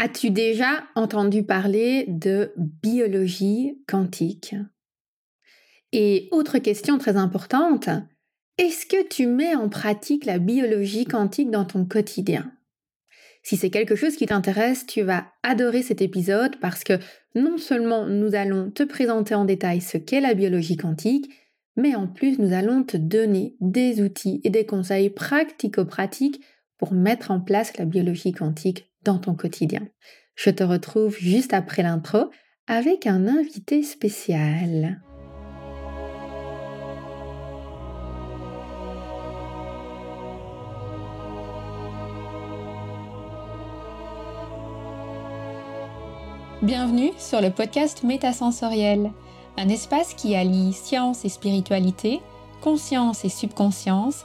As-tu déjà entendu parler de biologie quantique? Et autre question très importante, est-ce que tu mets en pratique la biologie quantique dans ton quotidien? Si c'est quelque chose qui t'intéresse, tu vas adorer cet épisode parce que non seulement nous allons te présenter en détail ce qu'est la biologie quantique, mais en plus nous allons te donner des outils et des conseils pratico-pratiques pour mettre en place la biologie quantique dans ton quotidien. Je te retrouve juste après l'intro avec un invité spécial. Bienvenue sur le podcast Métasensoriel, un espace qui allie science et spiritualité, conscience et subconscience,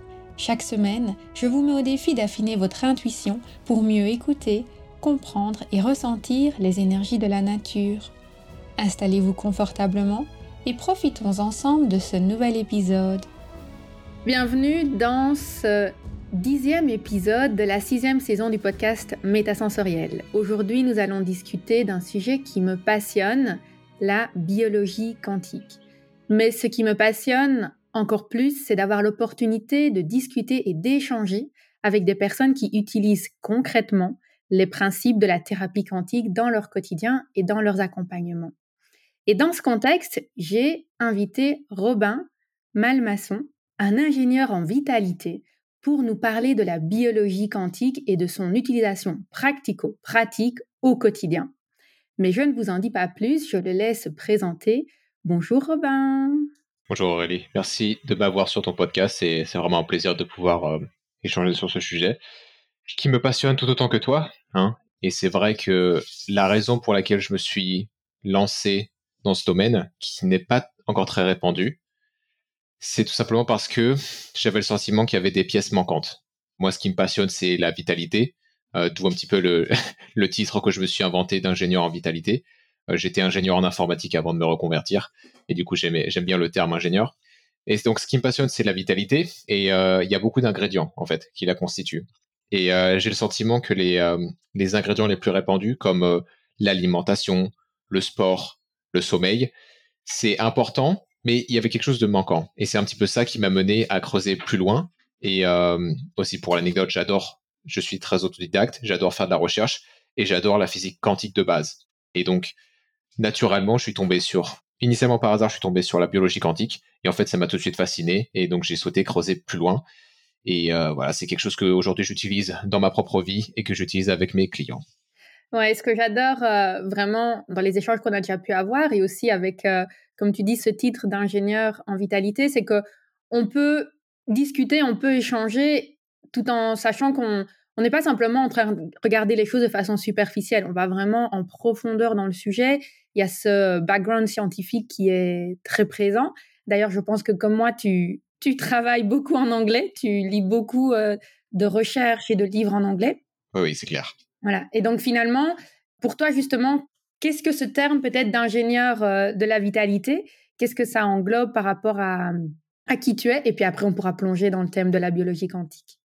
Chaque semaine, je vous mets au défi d'affiner votre intuition pour mieux écouter, comprendre et ressentir les énergies de la nature. Installez-vous confortablement et profitons ensemble de ce nouvel épisode. Bienvenue dans ce dixième épisode de la sixième saison du podcast Métasensoriel. Aujourd'hui, nous allons discuter d'un sujet qui me passionne, la biologie quantique. Mais ce qui me passionne encore plus, c'est d'avoir l'opportunité de discuter et d'échanger avec des personnes qui utilisent concrètement les principes de la thérapie quantique dans leur quotidien et dans leurs accompagnements. Et dans ce contexte, j'ai invité Robin Malmasson, un ingénieur en vitalité, pour nous parler de la biologie quantique et de son utilisation pratico-pratique au quotidien. Mais je ne vous en dis pas plus, je le laisse présenter. Bonjour Robin. Bonjour Aurélie, merci de m'avoir sur ton podcast. C'est vraiment un plaisir de pouvoir euh, échanger sur ce sujet qui me passionne tout autant que toi. Hein. Et c'est vrai que la raison pour laquelle je me suis lancé dans ce domaine, qui n'est pas encore très répandu, c'est tout simplement parce que j'avais le sentiment qu'il y avait des pièces manquantes. Moi, ce qui me passionne, c'est la vitalité, euh, d'où un petit peu le, le titre que je me suis inventé d'ingénieur en vitalité. Euh, j'étais ingénieur en informatique avant de me reconvertir. Et du coup, j'aime bien le terme ingénieur. Et donc, ce qui me passionne, c'est la vitalité. Et euh, il y a beaucoup d'ingrédients, en fait, qui la constituent. Et euh, j'ai le sentiment que les, les ingrédients les plus répandus, comme l'alimentation, le sport, le sommeil, c'est important, mais il y avait quelque chose de manquant. Et c'est un petit peu ça qui m'a mené à creuser plus loin. Et aussi pour l'anecdote, j'adore, je suis très autodidacte, j'adore faire de la recherche et j'adore la physique quantique de base. Et donc, naturellement, je suis tombé sur, initialement par hasard, je suis tombé sur la biologie quantique. Et en fait, ça m'a tout de suite fasciné. Et donc, j'ai souhaité creuser plus loin. Et euh, voilà, c'est quelque chose que aujourd'hui j'utilise dans ma propre vie et que j'utilise avec mes clients. Ouais, ce que j'adore euh, vraiment dans les échanges qu'on a déjà pu avoir et aussi avec, euh, comme tu dis, ce titre d'ingénieur en vitalité, c'est que on peut discuter, on peut échanger tout en sachant qu'on on n'est pas simplement en train de regarder les choses de façon superficielle, on va vraiment en profondeur dans le sujet. Il y a ce background scientifique qui est très présent. D'ailleurs, je pense que comme moi, tu, tu travailles beaucoup en anglais, tu lis beaucoup euh, de recherches et de livres en anglais. Oui, oui, c'est clair. Voilà. Et donc finalement, pour toi justement, qu'est-ce que ce terme peut-être d'ingénieur euh, de la vitalité, qu'est-ce que ça englobe par rapport à, à qui tu es? Et puis après, on pourra plonger dans le thème de la biologie quantique.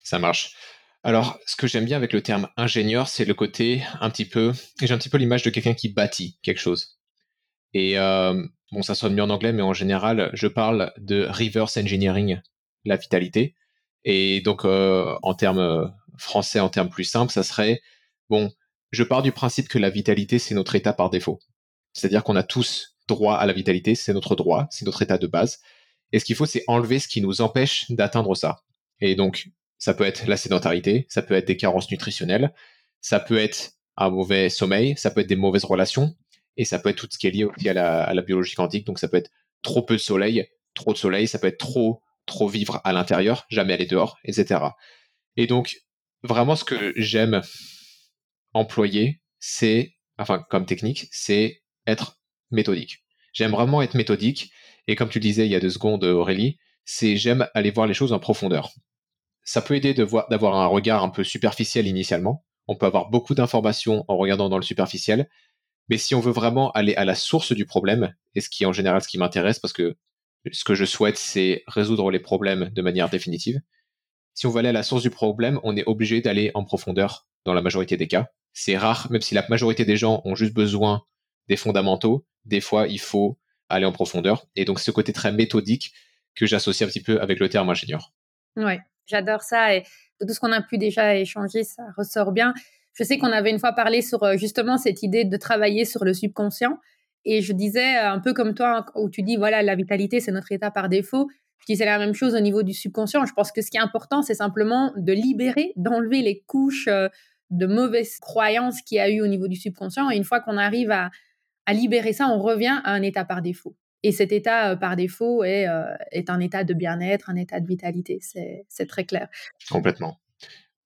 Ça marche. Alors, ce que j'aime bien avec le terme ingénieur, c'est le côté un petit peu, j'ai un petit peu l'image de quelqu'un qui bâtit quelque chose. Et euh, bon, ça sonne mieux en anglais, mais en général, je parle de reverse engineering, la vitalité. Et donc, euh, en termes français, en termes plus simples, ça serait, bon, je pars du principe que la vitalité, c'est notre état par défaut. C'est-à-dire qu'on a tous droit à la vitalité, c'est notre droit, c'est notre état de base. Et ce qu'il faut, c'est enlever ce qui nous empêche d'atteindre ça. Et donc, ça peut être la sédentarité, ça peut être des carences nutritionnelles, ça peut être un mauvais sommeil, ça peut être des mauvaises relations, et ça peut être tout ce qui est lié aussi à la, biologie quantique. Donc ça peut être trop peu de soleil, trop de soleil, ça peut être trop trop vivre à l'intérieur, jamais aller dehors, etc. Et donc vraiment ce que j'aime employer, c'est, enfin, comme technique, c'est être méthodique. J'aime vraiment être méthodique. Et comme tu disais il y a deux secondes, Aurélie, c'est j'aime aller voir les choses en profondeur. Ça peut aider d'avoir un regard un peu superficiel initialement. On peut avoir beaucoup d'informations en regardant dans le superficiel. Mais si on veut vraiment aller à la source du problème, et ce qui est en général ce qui m'intéresse, parce que ce que je souhaite, c'est résoudre les problèmes de manière définitive. Si on veut aller à la source du problème, on est obligé d'aller en profondeur dans la majorité des cas. C'est rare, même si la majorité des gens ont juste besoin des fondamentaux, des fois il faut aller en profondeur. Et donc ce côté très méthodique que j'associe un petit peu avec le terme ingénieur. Ouais, j'adore ça et de tout ce qu'on a pu déjà échanger, ça ressort bien. Je sais qu'on avait une fois parlé sur euh, justement cette idée de travailler sur le subconscient et je disais euh, un peu comme toi où tu dis voilà la vitalité c'est notre état par défaut. Je disais la même chose au niveau du subconscient. Je pense que ce qui est important c'est simplement de libérer, d'enlever les couches euh, de mauvaises croyances qu'il y a eu au niveau du subconscient et une fois qu'on arrive à libérer ça, on revient à un état par défaut. Et cet état euh, par défaut est, euh, est un état de bien-être, un état de vitalité. C'est très clair. Complètement.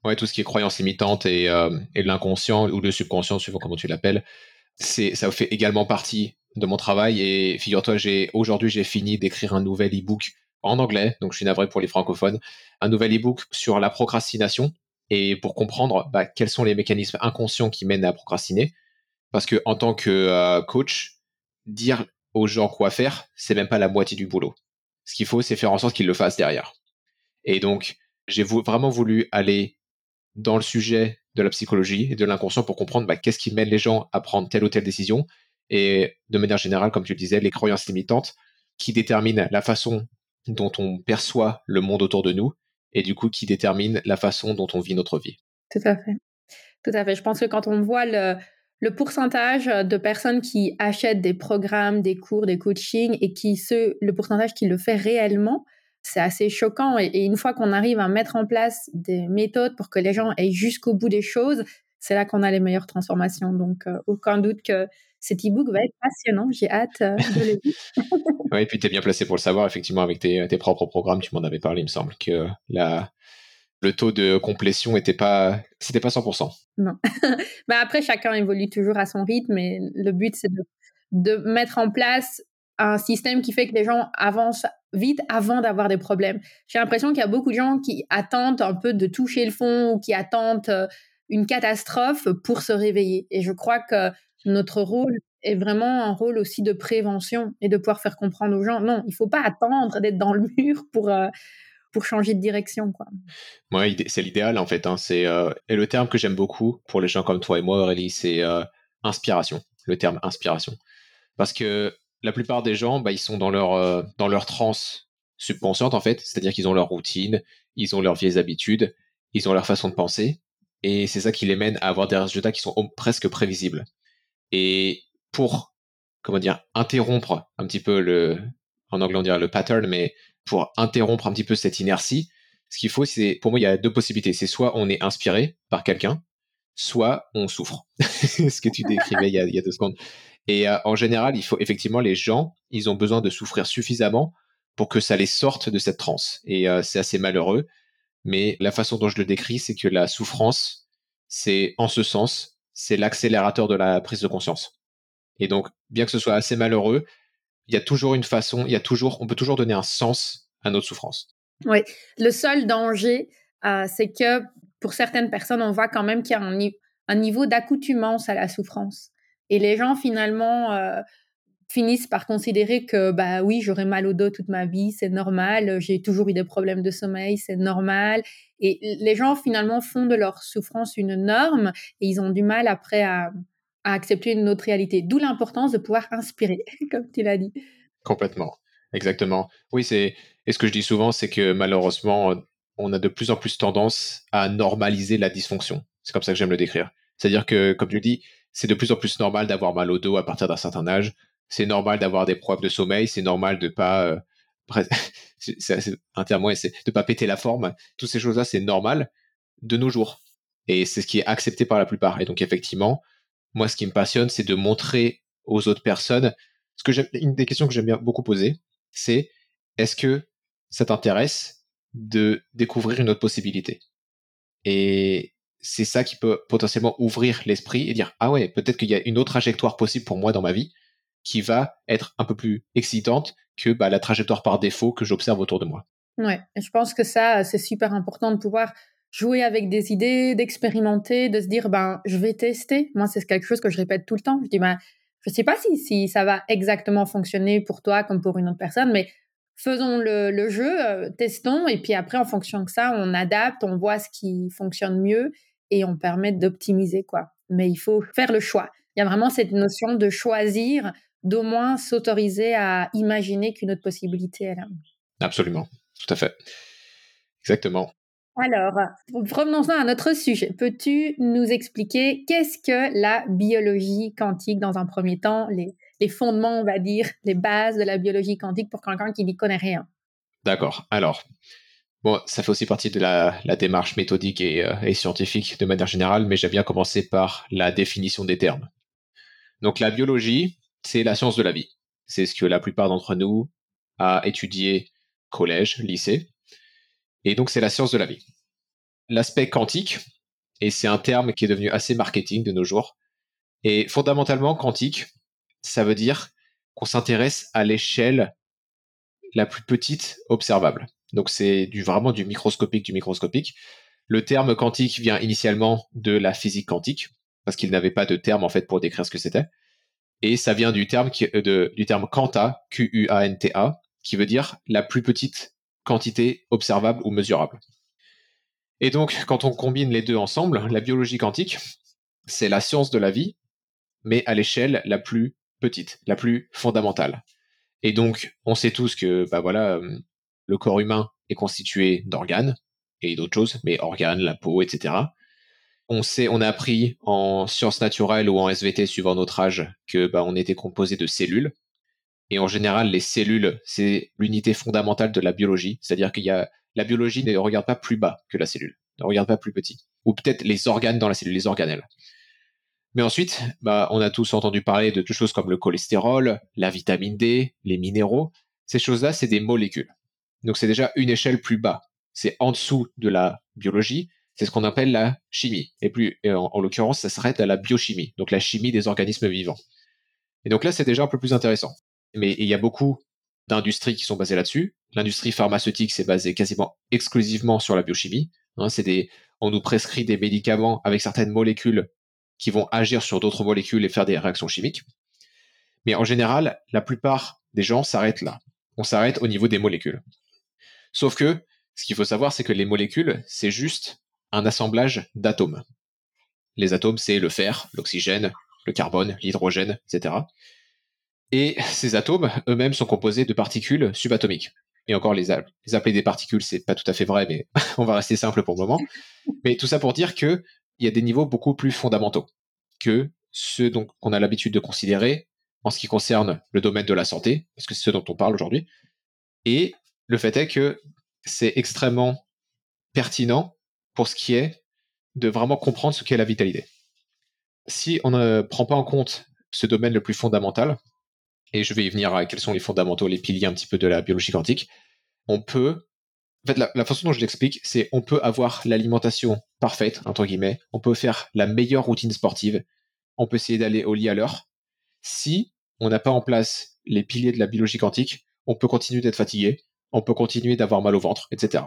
Ouais, tout ce qui est croyance limitante et, euh, l'inconscient ou le subconscient, suivant comment tu l'appelles, ça fait également partie de mon travail. Et figure-toi, aujourd'hui j'ai fini d'écrire un nouvel e-book en anglais, donc je suis navré pour les francophones, un nouvel e-book sur la procrastination et pour comprendre bah, quels sont les mécanismes inconscients qui mènent à procrastiner. Parce que en tant que coach, dire aux gens quoi faire, c'est même pas la moitié du boulot. Ce qu'il faut, c'est faire en sorte qu'ils le fassent derrière. Et donc, j'ai vraiment voulu aller dans le sujet de la psychologie et de l'inconscient pour comprendre bah, qu'est-ce qui mène les gens à prendre telle ou telle décision. Et de manière générale, comme tu le disais, les croyances limitantes qui déterminent la façon dont on perçoit le monde autour de nous et du coup qui déterminent la façon dont on vit notre vie. Tout à fait. Tout à fait. Je pense que quand on voit le, le pourcentage de personnes qui achètent des programmes, des cours, des coachings et qui ce, le pourcentage qui le fait réellement, c'est assez choquant. Et, une fois qu'on arrive à mettre en place des méthodes pour que les gens aillent jusqu'au bout des choses, c'est là qu'on a les meilleures transformations. Donc, euh, aucun doute que cet e-book va être passionnant. J'ai hâte euh, de le lire. oui, et puis tu es bien placé pour le savoir, effectivement, avec tes, tes propres programmes. Tu m'en avais parlé, il me semble, que la, le taux de complétion n'était pas, c'était pas 100%. Non. bah après, chacun évolue toujours à son rythme, mais le but, c'est de, mettre en place un système qui fait que les gens avancent vite avant d'avoir des problèmes. J'ai l'impression qu'il y a beaucoup de gens qui attendent un peu de toucher le fond ou qui attendent euh, une catastrophe pour se réveiller. Et je crois que notre rôle est vraiment un rôle aussi de prévention et de pouvoir faire comprendre aux gens, non, il faut pas attendre d'être dans le mur pour, euh, pour changer de direction. Quoi. Ouais, c'est l'idéal en fait. Hein. C'est, euh, et le terme que j'aime beaucoup pour les gens comme toi et moi, Aurélie, c'est euh, inspiration. Le terme inspiration. Parce que la plupart des gens, bah, ils sont dans leur, euh, dans leur transe subconsciente en fait. C'est-à-dire qu'ils ont leur routine, ils ont leurs vieilles habitudes, ils ont leur façon de penser. Et c'est ça qui les mène à avoir des résultats qui sont presque prévisibles. Et pour, comment dire, interrompre un petit peu le, en anglais on dirait le pattern, mais pour interrompre un petit peu cette inertie, ce qu'il faut, c'est, pour moi, il y a deux possibilités. C'est soit on est inspiré par quelqu'un, soit on souffre. ce que tu décrivais il y a, deux secondes. Et euh, en général, il faut effectivement les gens, ils ont besoin de souffrir suffisamment pour que ça les sorte de cette transe. Et euh, c'est assez malheureux. Mais la façon dont je le décris, c'est que la souffrance, c'est en ce sens, c'est l'accélérateur de la prise de conscience. Et donc, bien que ce soit assez malheureux, il y a toujours une façon, il y a toujours, on peut toujours donner un sens à notre souffrance. Oui, le seul danger, euh, c'est que pour certaines personnes, on voit quand même qu'il y a un, niveau d'accoutumance à la souffrance. Et les gens, finalement, euh, finissent par considérer que, bah oui, j'aurai mal au dos toute ma vie, c'est normal, j'ai toujours eu des problèmes de sommeil, c'est normal. Et les gens, finalement, font de leur souffrance une norme et ils ont du mal après à, à accepter une autre réalité. D'où l'importance de pouvoir inspirer, comme tu l'as dit. Complètement, exactement. Oui, c'est et ce que je dis souvent, c'est que malheureusement, on a de plus en plus tendance à normaliser la dysfonction. C'est comme ça que j'aime le décrire. C'est-à-dire que, comme tu dis, c'est de plus en plus normal d'avoir mal au dos à partir d'un certain âge. C'est normal d'avoir des problèmes de sommeil. C'est normal de pas euh, c'est un terme, c'est de pas péter la forme. Toutes ces choses-là, c'est normal de nos jours. Et c'est ce qui est accepté par la plupart. Et donc, effectivement, moi, ce qui me passionne, c'est de montrer aux autres personnes. Ce que une des questions que j'aime bien beaucoup poser, c'est est-ce que ça t'intéresse de découvrir une autre possibilité? Et c'est ça qui peut potentiellement ouvrir l'esprit et dire ah ouais, peut-être qu'il y a une autre trajectoire possible pour moi dans ma vie qui va être un peu plus excitante que bah, la trajectoire par défaut que j'observe autour de moi. Ouais, je pense que ça, c'est super important de pouvoir jouer avec des idées, d'expérimenter, de se dire, ben, je vais tester. Moi, c'est quelque chose que je répète tout le temps. Je dis, ben, je sais pas si, si ça va exactement fonctionner pour toi comme pour une autre personne, mais faisons le, jeu, euh, testons, et puis après, en fonction de ça, on adapte, on voit ce qui fonctionne mieux et on permet d'optimiser, quoi. Mais il faut faire le choix. Il y a vraiment cette notion de choisir, d'au moins s'autoriser à imaginer qu'une autre possibilité est là. Absolument, tout à fait. Exactement. Alors, revenons à notre sujet. Peux-tu nous expliquer qu'est-ce que la biologie quantique dans un premier temps, les, les fondements, on va dire, les bases de la biologie quantique pour quelqu'un qui n'y connaît rien. D'accord. Alors, bon, ça fait aussi partie de la, démarche méthodique euh, et, scientifique de manière générale, mais j'aime bien commencer par la définition des termes. Donc, la biologie, c'est la science de la vie. C'est ce que la plupart d'entre nous a étudié collège, lycée. Et donc, c'est la science de la vie. L'aspect quantique, et c'est un terme qui est devenu assez marketing de nos jours, et fondamentalement, quantique, ça veut dire qu'on s'intéresse à l'échelle la plus petite observable. Donc c'est vraiment du microscopique, du microscopique. Le terme quantique vient initialement de la physique quantique, parce qu'il n'avait pas de terme en fait pour décrire ce que c'était. Et ça vient du terme, qui, du terme quanta, Q-U-A-N-T-A, qui veut dire la plus petite quantité observable ou mesurable. Et donc, quand on combine les deux ensemble, la biologie quantique, c'est la science de la vie, mais à l'échelle la plus petite, la plus fondamentale. Et donc, on sait tous que, bah voilà, euh, le corps humain est constitué d'organes et d'autres choses, mais organes, la peau, etc. On sait, on a appris en sciences naturelles ou en SVT suivant notre âge que, bah, on était composé de cellules. Et en général, les cellules, c'est l'unité fondamentale de la biologie. C'est-à-dire qu'il y a, la biologie ne regarde pas plus bas que la cellule, ne regarde pas plus petit. Ou peut-être les organes dans la cellule, les organelles. Mais ensuite, bah, on a tous entendu parler de choses comme le cholestérol, la vitamine D, les minéraux. Ces choses-là, c'est des molécules. Donc c'est déjà une échelle plus bas. C'est en dessous de la biologie. C'est ce qu'on appelle la chimie. Et plus, en, l'occurrence, ça serait la biochimie, donc la chimie des organismes vivants. Et donc là, c'est déjà un peu plus intéressant. Mais il y a beaucoup d'industries qui sont basées là-dessus. L'industrie pharmaceutique, c'est basé quasiment exclusivement sur la biochimie. Hein, on nous prescrit des médicaments avec certaines molécules qui vont agir sur d'autres molécules et faire des réactions chimiques. Mais en général, la plupart des gens s'arrêtent là. On s'arrête au niveau des molécules. Sauf que, ce qu'il faut savoir, c'est que les molécules, c'est juste un assemblage d'atomes. Les atomes, c'est le fer, l'oxygène, le carbone, l'hydrogène, etc. Et ces atomes eux-mêmes sont composés de particules subatomiques. Et encore, les, appeler des particules, c'est pas tout à fait vrai, mais on va rester simple pour le moment. Mais tout ça pour dire que il y a des niveaux beaucoup plus fondamentaux que ceux qu'on a l'habitude de considérer en ce qui concerne le domaine de la santé, parce que c'est ce dont on parle aujourd'hui. Et le fait est que c'est extrêmement pertinent pour ce qui est de vraiment comprendre ce qu'est la vitalité. Si on ne prend pas en compte ce domaine le plus fondamental, et je vais y venir à quels sont les fondamentaux, les piliers un petit peu de la biologie quantique, on peut en fait, la, façon dont je l'explique, c'est on peut avoir l'alimentation parfaite, entre guillemets, on peut faire la meilleure routine sportive, on peut essayer d'aller au lit à l'heure. Si on n'a pas en place les piliers de la biologie quantique, on peut continuer d'être fatigué, on peut continuer d'avoir mal au ventre, etc.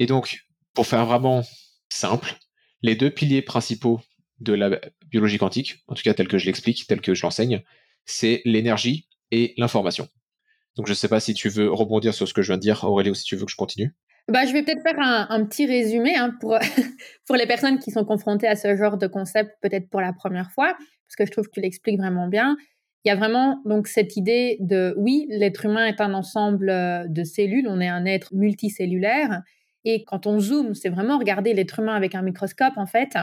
Et donc, pour faire vraiment simple, les deux piliers principaux de la biologie quantique, en tout cas tel que je l'explique, tel que je l'enseigne, c'est l'énergie et l'information. Donc je ne sais pas si tu veux rebondir sur ce que je viens de dire, Aurélie, ou si tu veux que je continue. Bah, je vais peut-être faire un, petit résumé hein, pour, pour les personnes qui sont confrontées à ce genre de concept peut-être pour la première fois, parce que je trouve que tu l'expliques vraiment bien. Il y a vraiment donc cette idée de oui, l'être humain est un ensemble euh, de cellules, on est un être multicellulaire, et quand on zoome, c'est vraiment regarder l'être humain avec un microscope en fait.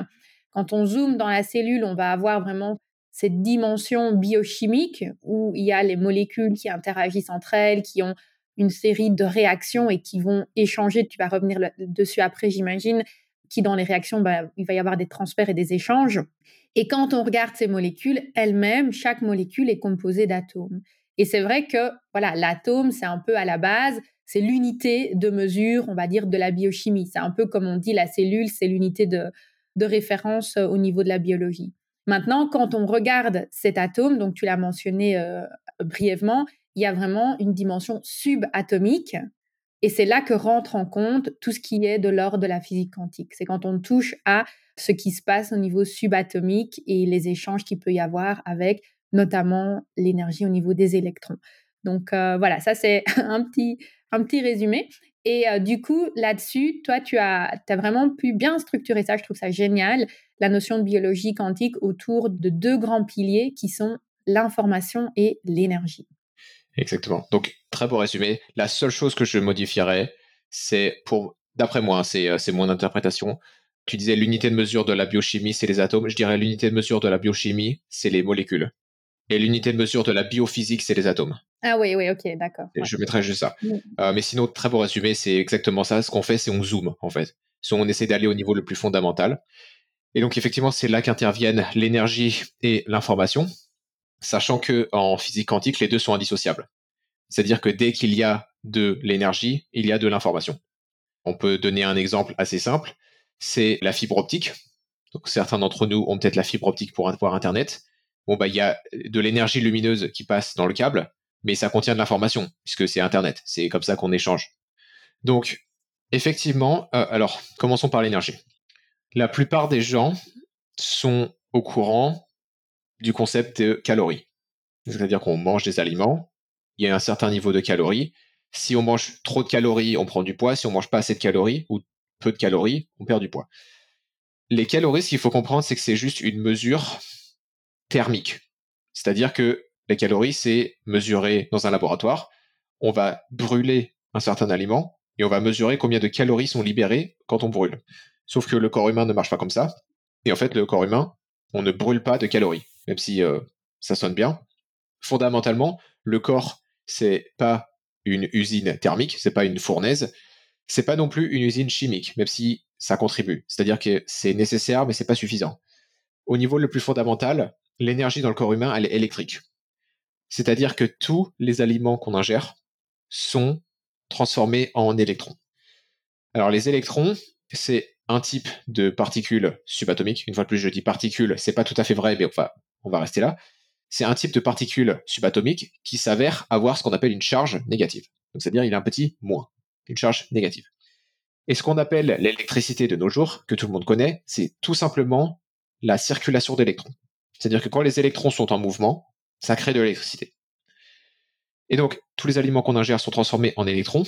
Quand on zoome dans la cellule, on va avoir vraiment cette dimension biochimique où il y a les molécules qui interagissent entre elles, qui ont une série de réactions et qui vont échanger, tu vas revenir dessus après j'imagine, qui dans les réactions, bah, il va y avoir des transferts et des échanges. Et quand on regarde ces molécules elles-mêmes, chaque molécule est composée d'atomes. Et c'est vrai que voilà, l'atome, c'est un peu à la base c'est l'unité de mesure, on va dire, de la biochimie. C'est un peu comme on dit, la cellule, c'est l'unité de, de référence au niveau de la biologie. Maintenant, quand on regarde cet atome, donc tu l'as mentionné brièvement, il y a vraiment une dimension subatomique. Et c'est là que rentre en compte tout ce qui est de l'ordre de la physique quantique. C'est quand on touche à ce qui se passe au niveau subatomique et les échanges qu'il peut y avoir avec notamment l'énergie au niveau des électrons. Donc euh, voilà, ça c'est un petit, un petit résumé. Et euh, du coup, là-dessus, toi, tu as, vraiment pu bien structurer ça. Je trouve ça génial, la notion de biologie quantique autour de deux grands piliers qui sont l'information et l'énergie. Exactement. Donc, très beau résumé. La seule chose que je modifierais, c'est pour, d'après moi, hein, euh, c'est mon interprétation. Tu disais l'unité de mesure de la biochimie, c'est les atomes. Je dirais l'unité de mesure de la biochimie, c'est les molécules. Et l'unité de mesure de la biophysique, c'est les atomes. Ah oui, oui, ok, d'accord. Je mettrais juste ça. Mm. Euh, mais sinon, très beau résumé, c'est exactement ça. Ce qu'on fait, c'est on zoome, en fait. On essaie d'aller au niveau le plus fondamental. Et donc, effectivement, c'est là qu'interviennent l'énergie et l'information sachant que en physique quantique, les deux sont indissociables. C'est-à-dire que dès qu'il y a de l'énergie, il y a de l'information. On peut donner un exemple assez simple, c'est la fibre optique. Donc certains d'entre nous ont peut-être la fibre optique pour avoir Internet. Bon, bah, il y a de l'énergie lumineuse qui passe dans le câble, mais ça contient de l'information, puisque c'est Internet. C'est comme ça qu'on échange. Donc, effectivement, euh, alors, commençons par l'énergie. La plupart des gens sont au courant du concept de calories. C'est-à-dire qu'on mange des aliments, il y a un certain niveau de calories. Si on mange trop de calories, on prend du poids. Si on mange pas assez de calories ou peu de calories, on perd du poids. Les calories, ce qu'il faut comprendre, c'est que c'est juste une mesure thermique. C'est-à-dire que les calories, c'est mesuré dans un laboratoire. On va brûler un certain aliment et on va mesurer combien de calories sont libérées quand on brûle. Sauf que le corps humain ne marche pas comme ça. Et en fait, le corps humain, on ne brûle pas de calories même si euh, ça sonne bien. Fondamentalement, le corps, c'est pas une usine thermique, c'est pas une fournaise, c'est pas non plus une usine chimique, même si ça contribue. C'est-à-dire que c'est nécessaire, mais c'est pas suffisant. Au niveau le plus fondamental, l'énergie dans le corps humain, elle est électrique. C'est-à-dire que tous les aliments qu'on ingère sont transformés en électrons. Alors les électrons, c'est un type de particules subatomiques. Une fois de plus, je dis particules, c'est pas tout à fait vrai, mais on va rester là, c'est un type de particule subatomique qui s'avère avoir ce qu'on appelle une charge négative. Donc c'est-à-dire il a un petit moins, une charge négative. Et ce qu'on appelle l'électricité de nos jours, que tout le monde connaît, c'est tout simplement la circulation d'électrons. C'est-à-dire que quand les électrons sont en mouvement, ça crée de l'électricité. Et donc, tous les aliments qu'on ingère sont transformés en électrons,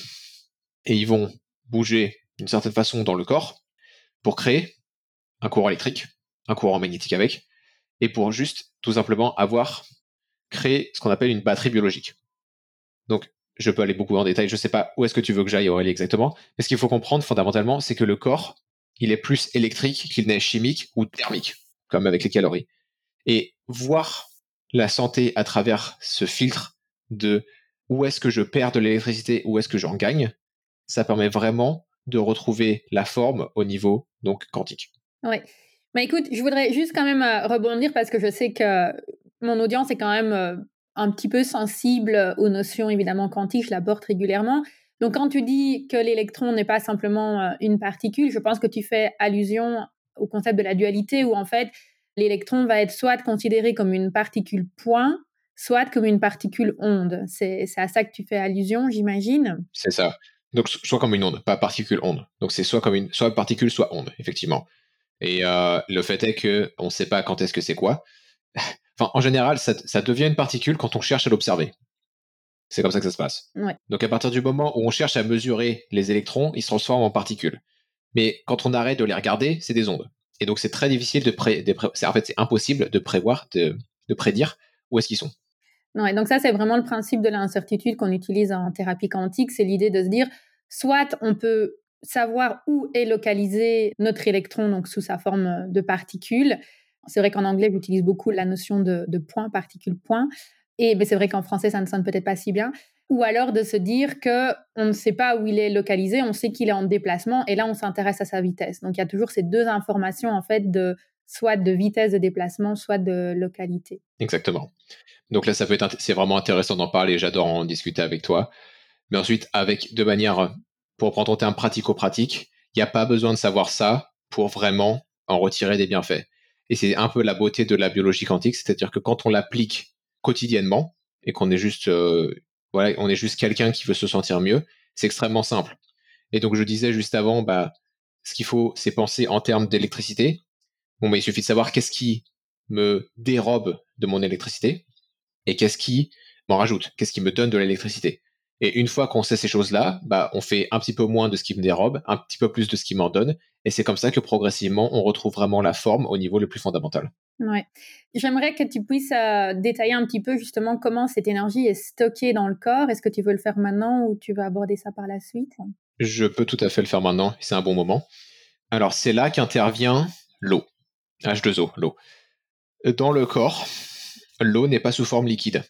et ils vont bouger d'une certaine façon dans le corps pour créer un courant électrique, un courant magnétique avec, et pour juste tout simplement avoir créé ce qu'on appelle une batterie biologique. Donc, je peux aller beaucoup en détail, je ne sais pas où est-ce que tu veux que j'aille Aurélie exactement, mais ce qu'il faut comprendre fondamentalement, c'est que le corps, il est plus électrique qu'il n'est chimique ou thermique, comme avec les calories. Et voir la santé à travers ce filtre de où est-ce que je perds de l'électricité, où est-ce que j'en gagne, ça permet vraiment de retrouver la forme au niveau donc quantique. Oui, mais écoute, je voudrais juste quand même euh, rebondir parce que je sais que mon audience est quand même euh, un petit peu sensible aux notions évidemment quantiques, je l'aborde régulièrement. Donc quand tu dis que l'électron n'est pas simplement euh, une particule, je pense que tu fais allusion au concept de la dualité où en fait l'électron va être soit considéré comme une particule point, soit comme une particule onde. C'est à ça que tu fais allusion, j'imagine? C'est ça. Donc soit comme une onde, pas particule onde. Donc c'est soit comme une soit particule, soit onde, effectivement. Et euh, le fait est que on ne sait pas quand est-ce que c'est quoi. enfin, en général, ça, devient une particule quand on cherche à l'observer. C'est comme ça que ça se passe. Donc à partir du moment où on cherche à mesurer les électrons, ils se transforment en particules. Mais quand on arrête de les regarder, c'est des ondes. Et donc c'est très difficile de pré... en fait c'est impossible de prévoir, de, prédire où est-ce qu'ils sont. Non, et donc ça c'est vraiment le principe de l'incertitude qu'on utilise en thérapie quantique, c'est l'idée de se dire soit on peut savoir où est localisé notre électron, donc sous sa forme de particule. C'est vrai qu'en anglais, j'utilise beaucoup la notion de, point, particule, point. Et ben, c'est vrai qu'en français, ça ne sonne peut-être pas si bien. Ou alors de se dire que on ne sait pas où il est localisé, on sait qu'il est en déplacement, et là, on s'intéresse à sa vitesse. Donc, il y a toujours ces deux informations, en fait, de soit de vitesse de déplacement, soit de localité. Exactement. Donc là, ça peut être, c'est vraiment intéressant d'en parler. J'adore en discuter avec toi. Mais ensuite, avec de manière, pour prendre ton terme pratico-pratique, il n'y a pas besoin de savoir ça pour vraiment en retirer des bienfaits. Et c'est un peu la beauté de la biologie quantique, c'est-à-dire que quand on l'applique quotidiennement et qu'on est juste, euh, on est juste quelqu'un qui veut se sentir mieux, c'est extrêmement simple. Et donc je disais juste avant, bah, ce qu'il faut, c'est penser en termes d'électricité. Bon, mais il suffit de savoir qu'est-ce qui me dérobe de mon électricité et qu'est-ce qui m'en rajoute, qu'est-ce qui me donne de l'électricité. Et une fois qu'on sait ces choses-là, bah, on fait un petit peu moins de ce qui me dérobe, un petit peu plus de ce qui m'en donne. Et c'est comme ça que progressivement, on retrouve vraiment la forme au niveau le plus fondamental. Ouais. J'aimerais que tu puisses euh, détailler un petit peu justement comment cette énergie est stockée dans le corps. Est-ce que tu veux le faire maintenant ou tu veux aborder ça par la suite? Je peux tout à fait le faire maintenant. C'est un bon moment. Alors, c'est là qu'intervient l'eau. H2O, l'eau. Dans le corps, l'eau n'est pas sous forme liquide,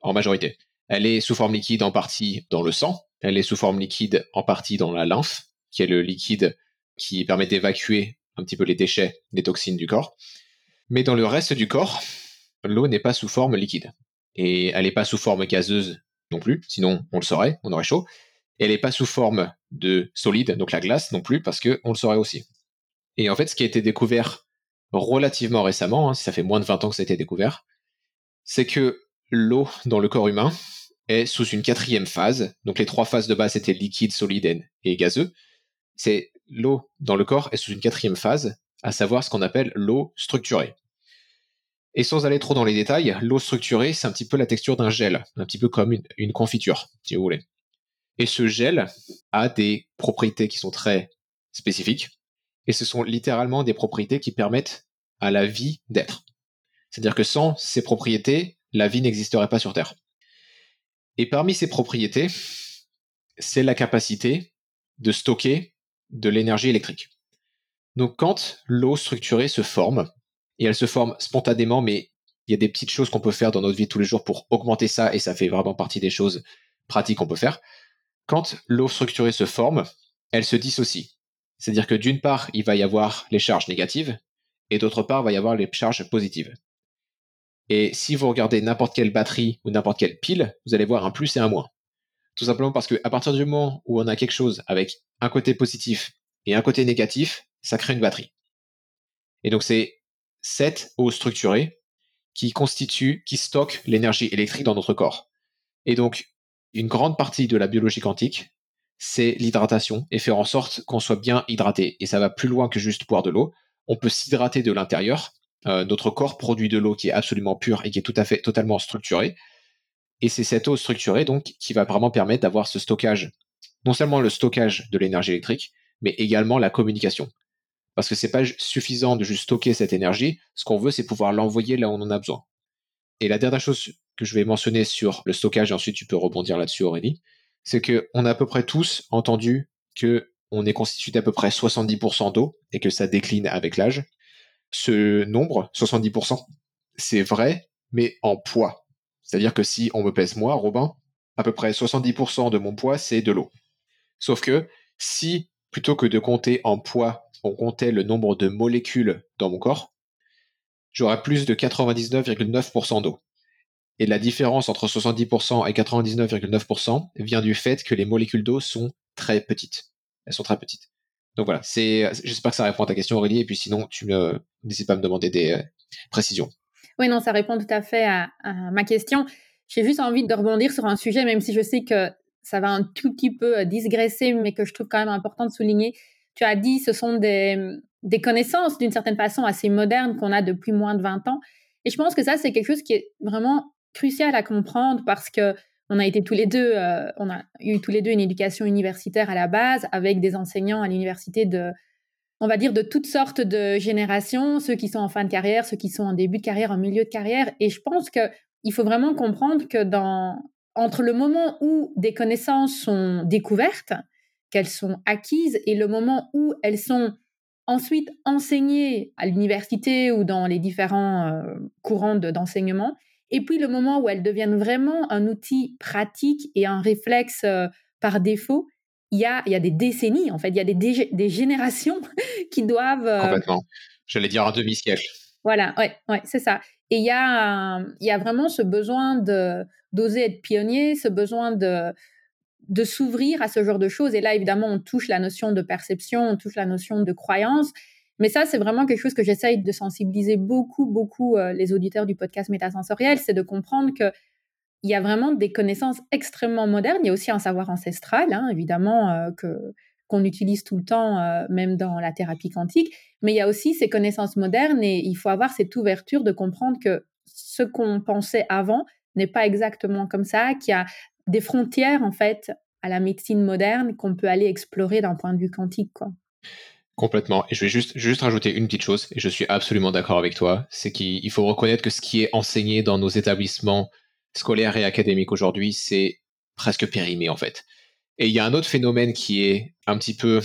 en majorité. Elle est sous forme liquide en partie dans le sang, elle est sous forme liquide en partie dans la lymphe, qui est le liquide qui permet d'évacuer un petit peu les déchets, les toxines du corps. Mais dans le reste du corps, l'eau n'est pas sous forme liquide. Et elle n'est pas sous forme gazeuse non plus, sinon on le saurait, on aurait chaud. elle n'est pas sous forme de solide, donc la glace non plus, parce qu'on le saurait aussi. Et en fait, ce qui a été découvert relativement récemment, hein, ça fait moins de 20 ans que ça a été découvert, c'est que l'eau dans le corps humain est sous une quatrième phase. Donc les trois phases de base étaient liquide, solide et gazeux. C'est l'eau dans le corps est sous une quatrième phase, à savoir ce qu'on appelle l'eau structurée. Et sans aller trop dans les détails, l'eau structurée, c'est un petit peu la texture d'un gel, un petit peu comme une, une, confiture, si vous voulez. Et ce gel a des propriétés qui sont très spécifiques, et ce sont littéralement des propriétés qui permettent à la vie d'être. C'est-à-dire que sans ces propriétés, la vie n'existerait pas sur Terre. Et parmi ces propriétés, c'est la capacité de stocker de l'énergie électrique. Donc quand l'eau structurée se forme, et elle se forme spontanément, mais il y a des petites choses qu'on peut faire dans notre vie tous les jours pour augmenter ça, et ça fait vraiment partie des choses pratiques qu'on peut faire. Quand l'eau structurée se forme, elle se dissocie. C'est-à-dire que d'une part, il va y avoir les charges négatives, et d'autre part, il va y avoir les charges positives. Et si vous regardez n'importe quelle batterie ou n'importe quelle pile, vous allez voir un plus et un moins. Tout simplement parce qu'à partir du moment où on a quelque chose avec un côté positif et un côté négatif, ça crée une batterie. Et donc c'est cette eau structurée qui constitue, qui stocke l'énergie électrique dans notre corps. Et donc, une grande partie de la biologie quantique, c'est l'hydratation et faire en sorte qu'on soit bien hydraté. Et ça va plus loin que juste boire de l'eau. On peut s'hydrater de l'intérieur euh, notre corps produit de l'eau qui est absolument pure et qui est tout à fait totalement structurée. Et c'est cette eau structurée donc qui va vraiment permettre d'avoir ce stockage, non seulement le stockage de l'énergie électrique, mais également la communication. Parce que c'est pas suffisant de juste stocker cette énergie. Ce qu'on veut, c'est pouvoir l'envoyer là où on en a besoin. Et la dernière chose que je vais mentionner sur le stockage, et ensuite tu peux rebondir là-dessus, Aurélie, c'est que on a à peu près tous entendu que on est constitué d'à peu près 70% d'eau et que ça décline avec l'âge ce nombre, 70%, c'est vrai, mais en poids. C'est-à-dire que si on me pèse moi, Robin, à peu près 70% de mon poids, c'est de l'eau. Sauf que si, plutôt que de compter en poids, on comptait le nombre de molécules dans mon corps, j'aurais plus de 99,9% d'eau. Et la différence entre 70% et 99,9% vient du fait que les molécules d'eau sont très petites. Elles sont très petites. Donc voilà, j'espère que ça répond à ta question Aurélie, et puis sinon, tu me, n'hésite pas à me demander des euh, précisions. Oui, non, ça répond tout à fait à, ma question. J'ai juste envie de rebondir sur un sujet, même si je sais que ça va un tout petit peu euh, digresser, mais que je trouve quand même important de souligner. Tu as dit, ce sont des, des connaissances d'une certaine façon assez modernes qu'on a depuis moins de 20 ans. Et je pense que ça, c'est quelque chose qui est vraiment crucial à comprendre parce que on a été tous les deux, euh, on a eu tous les deux une éducation universitaire à la base, avec des enseignants à l'université de, on va dire, de toutes sortes de générations, ceux qui sont en fin de carrière, ceux qui sont en début de carrière, en milieu de carrière. Et je pense qu'il faut vraiment comprendre que dans, entre le moment où des connaissances sont découvertes, qu'elles sont acquises, et le moment où elles sont ensuite enseignées à l'université ou dans les différents euh, courants d'enseignement, et puis le moment où elles deviennent vraiment un outil pratique et un réflexe euh, par défaut, il y a, il y a des décennies, en fait, il y a des, des, générations qui doivent... Euh, Complètement. J'allais dire un demi-siècle. Voilà, ouais, ouais c'est ça. Et il y, a, il y a vraiment ce besoin d'oser être pionnier, ce besoin de de s'ouvrir à ce genre de choses. Et là, évidemment, on touche la notion de perception, on touche la notion de croyance. Mais ça, c'est vraiment quelque chose que j'essaye de sensibiliser beaucoup, beaucoup euh, les auditeurs du podcast métasensoriel, c'est de comprendre que il y a vraiment des connaissances extrêmement modernes. Il y a aussi un savoir ancestral, hein, évidemment, euh, que qu'on utilise tout le temps, euh, même dans la thérapie quantique. Mais il y a aussi ces connaissances modernes et il faut avoir cette ouverture de comprendre que ce qu'on pensait avant n'est pas exactement comme ça, qu'il y a des frontières en fait à la médecine moderne qu'on peut aller explorer d'un point de vue quantique, quoi. Complètement. Et je vais juste, juste rajouter une petite chose, et je suis absolument d'accord avec toi, c'est qu'il faut reconnaître que ce qui est enseigné dans nos établissements scolaires et académiques aujourd'hui, c'est presque périmé en fait. Et il y a un autre phénomène qui est un petit peu,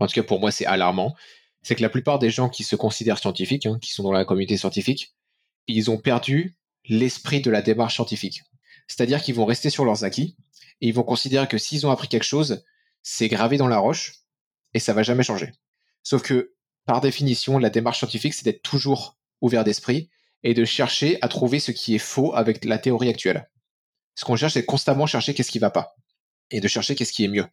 en tout cas pour moi c'est alarmant, c'est que la plupart des gens qui se considèrent scientifiques, hein, qui sont dans la communauté scientifique, ils ont perdu l'esprit de la démarche scientifique. C'est-à-dire qu'ils vont rester sur leurs acquis et ils vont considérer que s'ils ont appris quelque chose, c'est gravé dans la roche et ça va jamais changer. Sauf que, par définition, la démarche scientifique, c'est d'être toujours ouvert d'esprit et de chercher à trouver ce qui est faux avec la théorie actuelle. Ce qu'on cherche, c'est constamment chercher qu'est-ce qui va pas et de chercher qu'est-ce qui est mieux.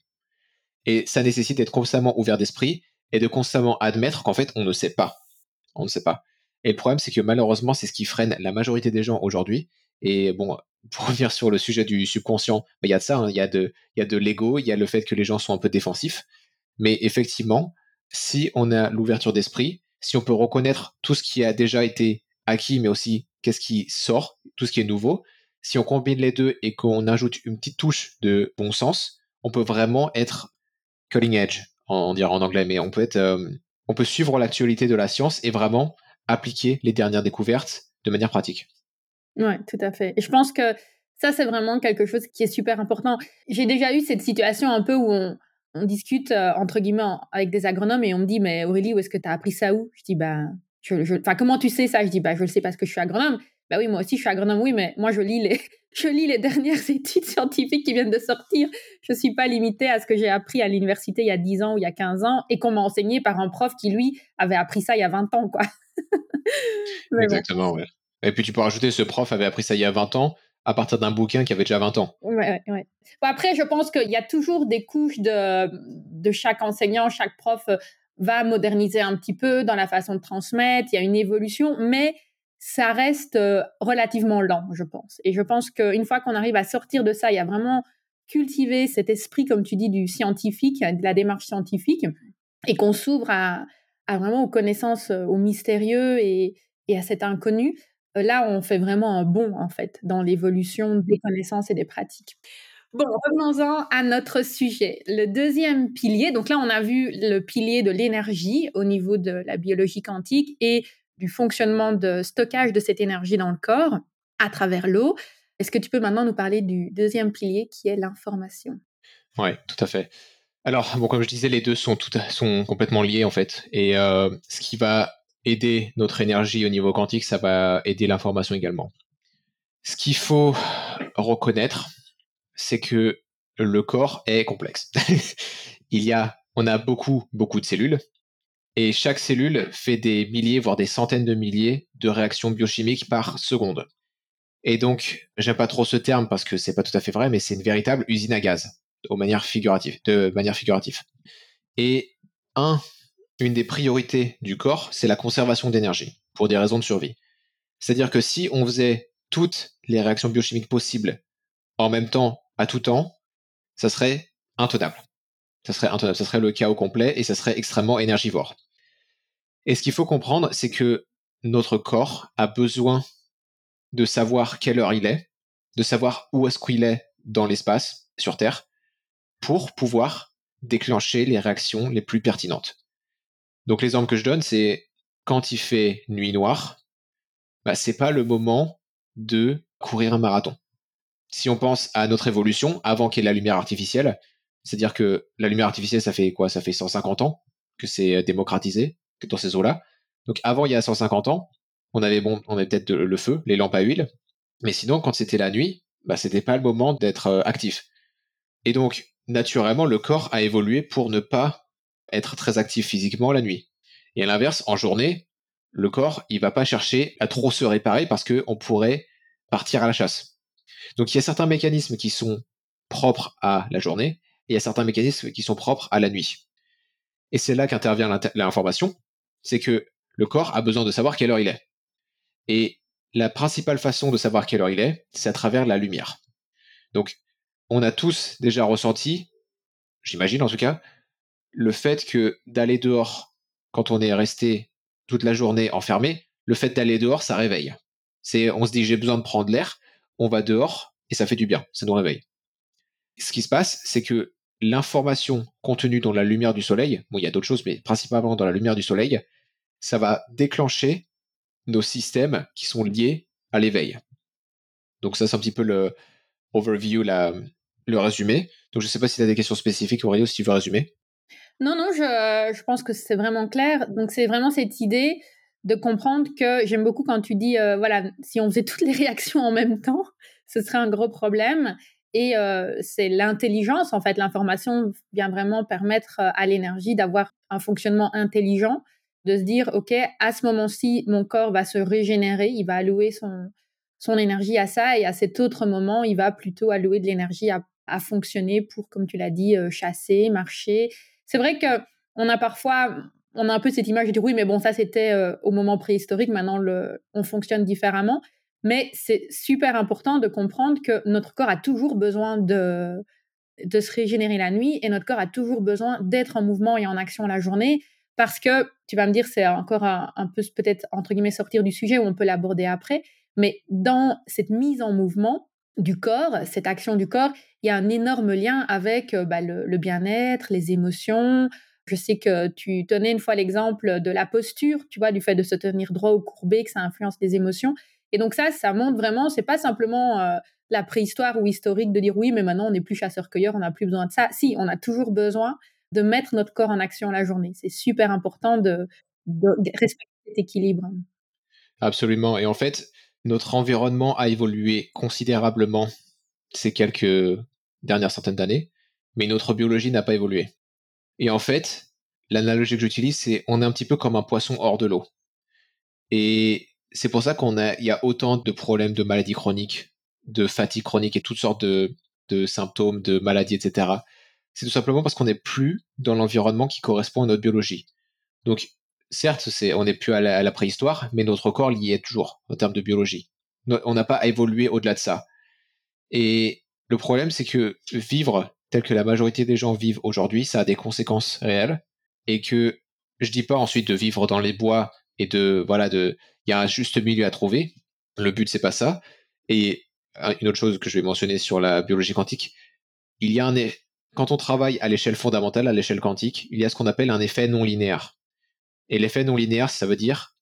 Et ça nécessite d'être constamment ouvert d'esprit et de constamment admettre qu'en fait, on ne sait pas. On ne sait pas. Et le problème, c'est que malheureusement, c'est ce qui freine la majorité des gens aujourd'hui. Et bon, pour revenir sur le sujet du subconscient, bah, il y a de ça, hein. il y a de, il y a de l'ego, il y a le fait que les gens sont un peu défensifs. Mais effectivement, si on a l'ouverture d'esprit, si on peut reconnaître tout ce qui a déjà été acquis, mais aussi qu'est-ce qui sort, tout ce qui est nouveau, si on combine les deux et qu'on ajoute une petite touche de bon sens, on peut vraiment être cutting edge, on, dirait en anglais, mais on peut être, euh, on peut suivre l'actualité de la science et vraiment appliquer les dernières découvertes de manière pratique. Oui, tout à fait. Et je pense que ça, c'est vraiment quelque chose qui est super important. J'ai déjà eu cette situation un peu où on, discute, euh, entre guillemets, avec des agronomes et on me dit, mais Aurélie, où est-ce que tu as appris ça où? Je dis, ben, je, je, comment tu sais ça? Je dis, bah, je le sais parce que je suis agronome. Bah oui, moi aussi, je suis agronome, oui, mais moi, je lis les, je lis les dernières études scientifiques qui viennent de sortir. Je suis pas limitée à ce que j'ai appris à l'université il y a 10 ans ou il y a 15 ans et qu'on m'a enseigné par un prof qui, lui, avait appris ça il y a 20 ans, quoi. Exactement, ouais. Et puis tu peux rajouter, ce prof avait appris ça il y a 20 ans à partir d'un bouquin qui avait déjà 20 ans. Après, je pense qu'il y a toujours des couches de, chaque enseignant, chaque prof euh, va moderniser un petit peu dans la façon de transmettre, il y a une évolution, mais ça reste euh, relativement lent, je pense. Et je pense qu'une fois qu'on arrive à sortir de ça, il y a vraiment cultiver cet esprit, comme tu dis, du scientifique, de la démarche scientifique, et qu'on s'ouvre à, vraiment aux connaissances, euh, au mystérieux et, à cet inconnu, là, on fait vraiment un bond, en fait, dans l'évolution des connaissances et des pratiques. Bon, revenons-en à notre sujet. Le deuxième pilier, donc là, on a vu le pilier de l'énergie au niveau de la biologie quantique et du fonctionnement de stockage de cette énergie dans le corps à travers l'eau. Est-ce que tu peux maintenant nous parler du deuxième pilier qui est l'information? Oui, tout à fait. Alors, bon, comme je disais, les deux sont complètement liés en fait. Et euh, ce qui va aider notre énergie au niveau quantique, ça va aider l'information également. Ce qu'il faut reconnaître, c'est que le corps est complexe. Il y a, on a beaucoup, beaucoup de cellules, et chaque cellule fait des milliers, voire des centaines de milliers de réactions biochimiques par seconde. Et donc, j'aime pas trop ce terme parce que c'est pas tout à fait vrai, mais c'est une véritable usine à gaz, de manière figurative, de manière figurative. Et un, une des priorités du corps, c'est la conservation d'énergie, pour des raisons de survie. C'est-à-dire que si on faisait toutes les réactions biochimiques possibles en même temps, à tout temps, ça serait intenable. Ça serait intenable, ça serait le chaos complet et ça serait extrêmement énergivore. Et ce qu'il faut comprendre, c'est que notre corps a besoin de savoir quelle heure il est, de savoir où est-ce qu'il est dans l'espace, sur Terre, pour pouvoir déclencher les réactions les plus pertinentes. Donc l'exemple que je donne, c'est quand il fait nuit noire, bah, c'est pas le moment de courir un marathon. Si on pense à notre évolution avant qu'il y ait la lumière artificielle, c'est-à-dire que la lumière artificielle, ça fait quoi? Ça fait 150 ans que c'est démocratisé dans ces eaux-là. Donc avant, il y a 150 ans, on avait bon, on avait peut-être le feu, les lampes à huile, mais sinon, quand c'était la nuit, bah, c'était pas le moment d'être euh, actif. Et donc, naturellement, le corps a évolué pour ne pas être très actif physiquement la nuit. Et à l'inverse, en journée, le corps, il va pas chercher à trop se réparer parce qu'on pourrait partir à la chasse. Donc, il y a certains mécanismes qui sont propres à la journée et il y a certains mécanismes qui sont propres à la nuit. Et c'est là qu'intervient l'information, c'est que le corps a besoin de savoir quelle heure il est. Et la principale façon de savoir quelle heure il est, c'est à travers la lumière. Donc, on a tous déjà ressenti, j'imagine en tout cas, le fait que d'aller dehors quand on est resté toute la journée enfermé, le fait d'aller dehors, ça réveille. C'est, on se dit j'ai besoin de prendre l'air, on va dehors et ça fait du bien, ça nous réveille. Ce qui se passe, c'est que l'information contenue dans la lumière du soleil, bon, il y a d'autres choses, mais principalement dans la lumière du soleil, ça va déclencher nos systèmes qui sont liés à l'éveil. Donc ça, c'est un petit peu le overview, le résumé. Donc je ne sais pas si tu as des questions spécifiques, Aurélie, si tu veux résumer. Non, non, je, je pense que c'est vraiment clair. Donc c'est vraiment cette idée de comprendre que j'aime beaucoup quand tu dis, euh, voilà, si on faisait toutes les réactions en même temps, ce serait un gros problème. Et euh, c'est l'intelligence, en fait, l'information vient vraiment permettre euh, à l'énergie d'avoir un fonctionnement intelligent, de se dire, OK, à ce moment-ci, mon corps va se régénérer, il va allouer son, son énergie à ça, et à cet autre moment, il va plutôt allouer de l'énergie à, à, fonctionner pour, comme tu l'as dit, chasser, marcher. C'est vrai que on a parfois, on a un peu cette image de oui, mais bon, ça c'était euh, au moment préhistorique, maintenant on fonctionne différemment. Mais c'est super important de comprendre que notre corps a toujours besoin de, de se régénérer la nuit et notre corps a toujours besoin d'être en mouvement et en action la journée parce que, tu vas me dire, c'est encore un, peu peut-être, entre guillemets, sortir du sujet où on peut l'aborder après, mais dans cette mise en mouvement du corps, cette action du corps, il y a un énorme lien avec euh, bah, le bien-être, les émotions, je sais que tu tenais une fois l'exemple de la posture, tu vois, du fait de se tenir droit ou courbé, que ça influence les émotions. Et donc ça, ça montre vraiment, c'est pas simplement euh, la préhistoire ou historique de dire oui, mais maintenant on n'est plus chasseur-cueilleur, on n'a plus besoin de ça. Si, on a toujours besoin de mettre notre corps en action la journée. C'est super important de, respecter cet équilibre. Absolument. Et en fait, notre environnement a évolué considérablement ces quelques dernières centaines d'années, mais notre biologie n'a pas évolué. Et en fait, l'analogie que j'utilise, c'est on est un petit peu comme un poisson hors de l'eau. Et c'est pour ça qu'on a, il y a autant de problèmes de maladies chroniques, de fatigue chronique et toutes sortes de, de symptômes, de maladies, etc. C'est tout simplement parce qu'on n'est plus dans l'environnement qui correspond à notre biologie. Donc, certes, c'est, on n'est plus à la, préhistoire, mais notre corps y est toujours en termes de biologie. On n'a pas évolué au-delà de ça. Et le problème, c'est que vivre tel que la majorité des gens vivent aujourd'hui, ça a des conséquences réelles et que je dis pas ensuite de vivre dans les bois et de voilà de il y a un juste milieu à trouver. Le but c'est pas ça. Et une autre chose que je vais mentionner sur la biologie quantique, il y a un quand on travaille à l'échelle fondamentale, à l'échelle quantique, il y a ce qu'on appelle un effet non linéaire. Et l'effet non linéaire, ça veut dire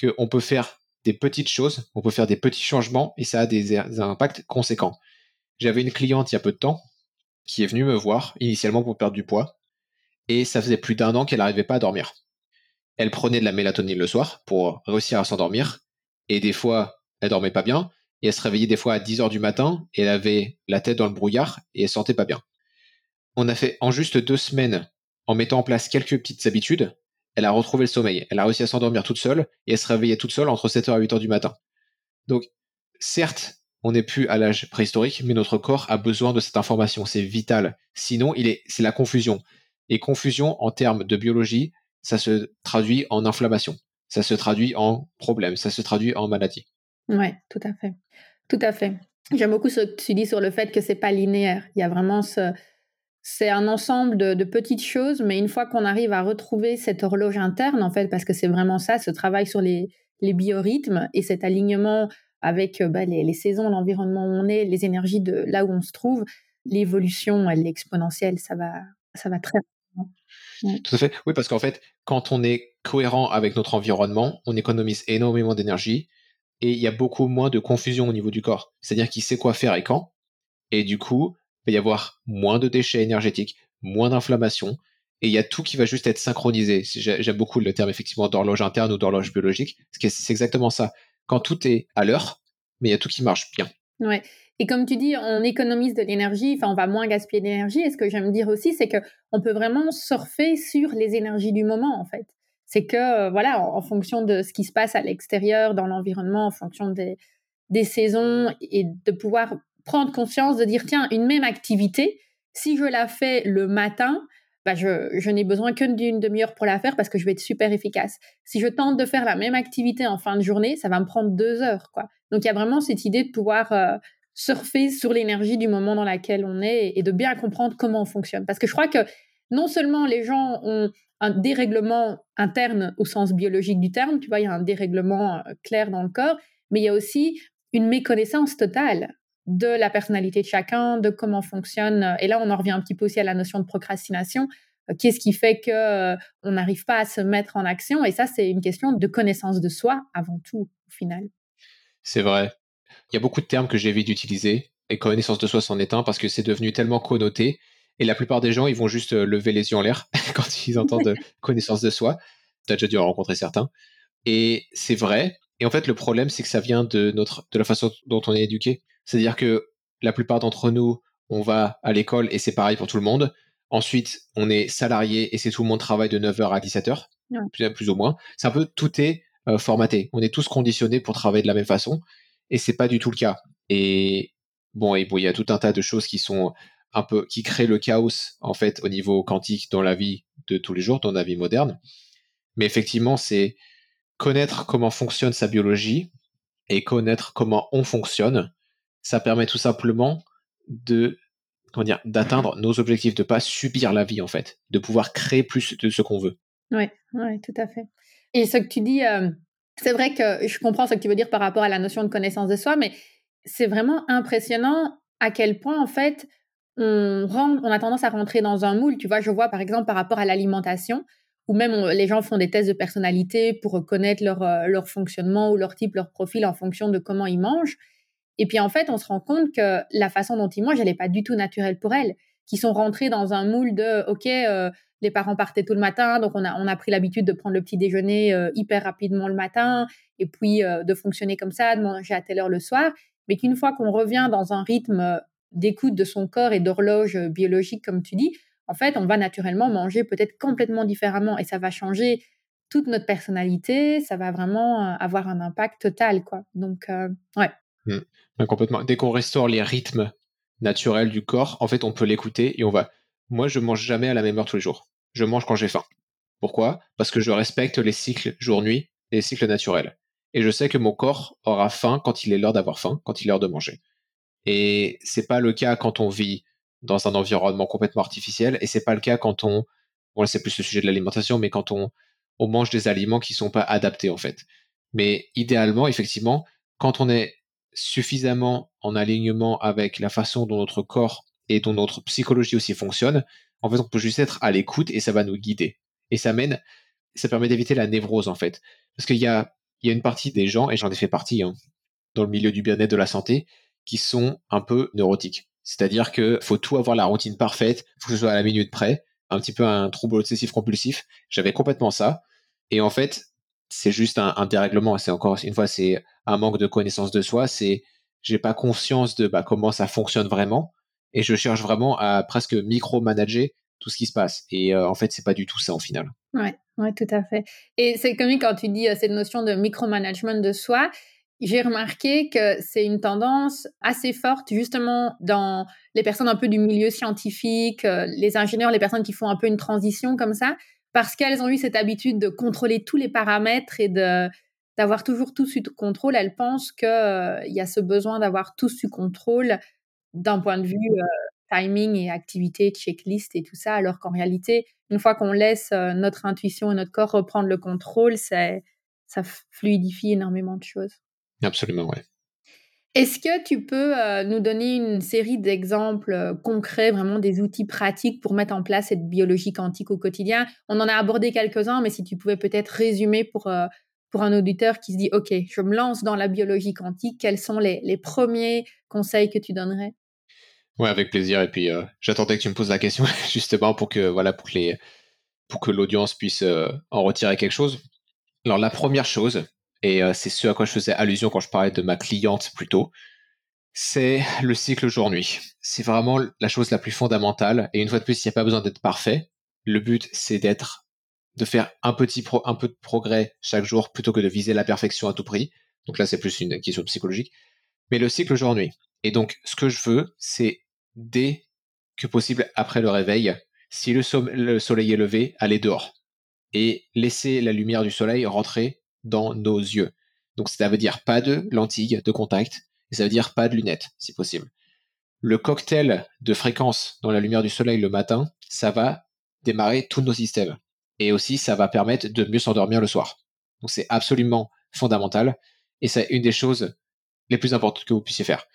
qu'on peut faire des petites choses, on peut faire des petits changements et ça a des impacts conséquents. J'avais une cliente il y a peu de temps qui est venue me voir initialement pour perdre du poids et ça faisait plus d'un an qu'elle n'arrivait pas à dormir. Elle prenait de la mélatonine le soir pour réussir à s'endormir et des fois elle dormait pas bien et elle se réveillait des fois à 10 heures du matin et elle avait la tête dans le brouillard et elle sentait pas bien. On a fait en juste deux semaines, en mettant en place quelques petites habitudes, elle a retrouvé le sommeil. Elle a réussi à s'endormir toute seule et elle se réveillait toute seule entre 7h et 8h du matin. Donc, certes, on n'est plus à l'âge préhistorique, mais notre corps a besoin de cette information. C'est vital. Sinon, il est, c'est la confusion. Et confusion en termes de biologie, ça se traduit en inflammation, ça se traduit en problème, ça se traduit en maladie. Ouais, tout à fait, tout à fait. J'aime beaucoup ce que tu dis sur le fait que c'est pas linéaire. Il y a vraiment ce, c'est un ensemble de, petites choses, mais une fois qu'on arrive à retrouver cette horloge interne, en fait, parce que c'est vraiment ça, ce travail sur les, les biorhythmes et cet alignement avec euh, bah, les, saisons, l'environnement où on est, les énergies de là où on se trouve, l'évolution, elle est exponentielle, ça va, ça va très Tout à fait. Oui, parce qu'en fait, quand on est cohérent avec notre environnement, on économise énormément d'énergie et il y a beaucoup moins de confusion au niveau du corps. C'est-à-dire qu'il sait quoi faire et quand. Et du coup, va y avoir moins de déchets énergétiques, moins d'inflammation. Et il y a tout qui va juste être synchronisé. J'aime beaucoup le terme effectivement d'horloge interne ou d'horloge biologique. C'est exactement ça quand tout est à l'heure, mais il y a tout qui marche bien. Ouais. Et comme tu dis, on économise de l'énergie, enfin on va moins gaspiller d'énergie. Et ce que j'aime dire aussi, c'est que on peut vraiment surfer sur les énergies du moment en fait. C'est que euh, voilà, en, fonction de ce qui se passe à l'extérieur, dans l'environnement, en fonction des saisons, et de pouvoir prendre conscience de dire, tiens, une même activité, si je la fais le matin, bah je, je n'ai besoin que d'une demi-heure pour la faire parce que je vais être super efficace. Si je tente de faire la même activité en fin de journée, ça va me prendre deux heures. Quoi. Donc il y a vraiment cette idée de pouvoir euh, surfer sur l'énergie du moment dans lequel on est et de bien comprendre comment on fonctionne. Parce que je crois que non seulement les gens ont un dérèglement interne au sens biologique du terme, tu vois, il y a un dérèglement euh, clair dans le corps, mais il y a aussi une méconnaissance totale de la personnalité de chacun, de comment fonctionne. Et là, on en revient un petit peu aussi à la notion de procrastination. Euh, qu'est-ce qui fait que euh, on n'arrive pas à se mettre en action Et ça, c'est une question de connaissance de soi avant tout, au final. C'est vrai. Il y a beaucoup de termes que j'évite d'utiliser et connaissance de soi s'en est un parce que c'est devenu tellement connoté. Et la plupart des gens, ils vont juste euh, lever les yeux en l'air quand ils entendent connaissance de soi. Tu as déjà dû en rencontrer certains. Et c'est vrai. Et en fait, le problème, c'est que ça vient de, notre, de la façon dont on est éduqué. C'est-à-dire que la plupart d'entre nous, on va à l'école et c'est pareil pour tout le monde. Ensuite, on est salarié et c'est tout le monde travaille de 9h à 17h, plus, ou moins. C'est un peu tout est euh, formaté. On est tous conditionnés pour travailler de la même façon et c'est pas du tout le cas. Et bon, et bon, il y a tout un tas de choses qui sont un peu qui créent le chaos en fait au niveau quantique dans la vie de tous les jours, dans la vie moderne. Mais effectivement, c'est connaître comment fonctionne sa biologie et connaître comment on fonctionne ça permet tout simplement de comment dire d'atteindre nos objectifs, de pas subir la vie en fait, de pouvoir créer plus de ce qu'on veut. Oui, ouais, tout à fait. Et ce que tu dis, euh, c'est vrai que je comprends ce que tu veux dire par rapport à la notion de connaissance de soi, mais c'est vraiment impressionnant à quel point en fait on, on a tendance à rentrer dans un moule. Tu vois, je vois par exemple par rapport à l'alimentation, ou même les gens font des tests de personnalité pour connaître leur, euh, leur fonctionnement ou leur type, leur profil en fonction de comment ils mangent. Et puis en fait, on se rend compte que la façon dont ils mangent, elle n'est pas du tout naturelle pour elles, qui sont rentrées dans un moule de OK, euh, les parents partaient tôt le matin, donc on a, on a pris l'habitude de prendre le petit déjeuner euh, hyper rapidement le matin, et puis euh, de fonctionner comme ça, de manger à telle heure le soir, mais qu'une fois qu'on revient dans un rythme d'écoute de son corps et d'horloge biologique, comme tu dis, en fait, on va naturellement manger peut-être complètement différemment, et ça va changer toute notre personnalité, ça va vraiment avoir un impact total, quoi. Donc, ouais. Mmh complètement. Dès qu'on restaure les rythmes naturels du corps, en fait, on peut l'écouter et on va. Moi, je mange jamais à la même heure tous les jours. Je mange quand j'ai faim. Pourquoi? Parce que je respecte les cycles jour-nuit, les cycles naturels. Et je sais que mon corps aura faim quand il est l'heure d'avoir faim, quand il est l'heure de manger. Et c'est pas le cas quand on vit dans un environnement complètement artificiel, et c'est pas le cas quand on, bon c'est plus le sujet de l'alimentation, mais quand on, on mange des aliments qui sont pas adaptés en fait. Mais idéalement, effectivement, quand on est suffisamment en alignement avec la façon dont notre corps et dont notre psychologie aussi fonctionne, en fait, on peut juste être à l'écoute et ça va nous guider. Et ça mène, ça permet d'éviter la névrose, en fait. Parce qu'il y a, il y a une partie des gens, et j'en ai fait partie, hein, dans le milieu du bien-être de la santé, qui sont un peu neurotiques. C'est-à-dire que faut tout avoir la routine parfaite, faut que ce soit à la minute près, un petit peu un trouble obsessif compulsif. J'avais complètement ça. Et en fait, c'est juste un, dérèglement. C'est encore une fois, c'est un manque de connaissance de soi. C'est j'ai pas conscience de bah, comment ça fonctionne vraiment, et je cherche vraiment à presque micro-manager tout ce qui se passe. Et euh, en fait, c'est pas du tout ça en final. Ouais, ouais, tout à fait. Et c'est comme quand tu dis euh, cette notion de micro-management de soi. J'ai remarqué que c'est une tendance assez forte justement dans les personnes un peu du milieu scientifique, euh, les ingénieurs, les personnes qui font un peu une transition comme ça, parce qu'elles ont eu cette habitude de contrôler tous les paramètres et d'avoir toujours tout sous contrôle, elles pensent qu'il euh, y a ce besoin d'avoir tout sous contrôle d'un point de vue euh, timing et activité, checklist et tout ça, alors qu'en réalité, une fois qu'on laisse euh, notre intuition et notre corps reprendre le contrôle, ça fluidifie énormément de choses. Absolument, oui. Est-ce que tu peux euh, nous donner une série d'exemples euh, concrets, vraiment des outils pratiques pour mettre en place cette biologie quantique au quotidien? On en a abordé quelques-uns, mais si tu pouvais peut-être résumer pour, euh, pour un auditeur qui se dit, OK, je me lance dans la biologie quantique, quels sont les, les premiers conseils que tu donnerais? Oui, avec plaisir. Et puis, j'attendais que tu me poses la question justement pour que, voilà, pour les, pour que l'audience puisse en retirer quelque chose. Alors, la première chose, et euh, c'est ce à quoi je faisais allusion quand je parlais de ma cliente plutôt, c'est le cycle jour-nuit. C'est vraiment la chose la plus fondamentale. Et une fois de plus, il n'y a pas besoin d'être parfait. Le but, c'est d'être, de faire un petit un peu de progrès chaque jour plutôt que de viser la perfection à tout prix. Donc là, c'est plus une question psychologique. Mais le cycle jour-nuit. Et donc, ce que je veux, c'est dès que possible après le réveil, si le, soleil est levé, aller dehors et laisser la lumière du soleil rentrer dans nos yeux. Donc, ça veut dire pas de lentilles de contact et ça veut dire pas de lunettes, si possible. Le cocktail de fréquence dans la lumière du soleil le matin, ça va démarrer tous nos systèmes. Et aussi, ça va permettre de mieux s'endormir le soir. Donc, c'est absolument fondamental. Et c'est une des choses les plus importantes que vous puissiez faire.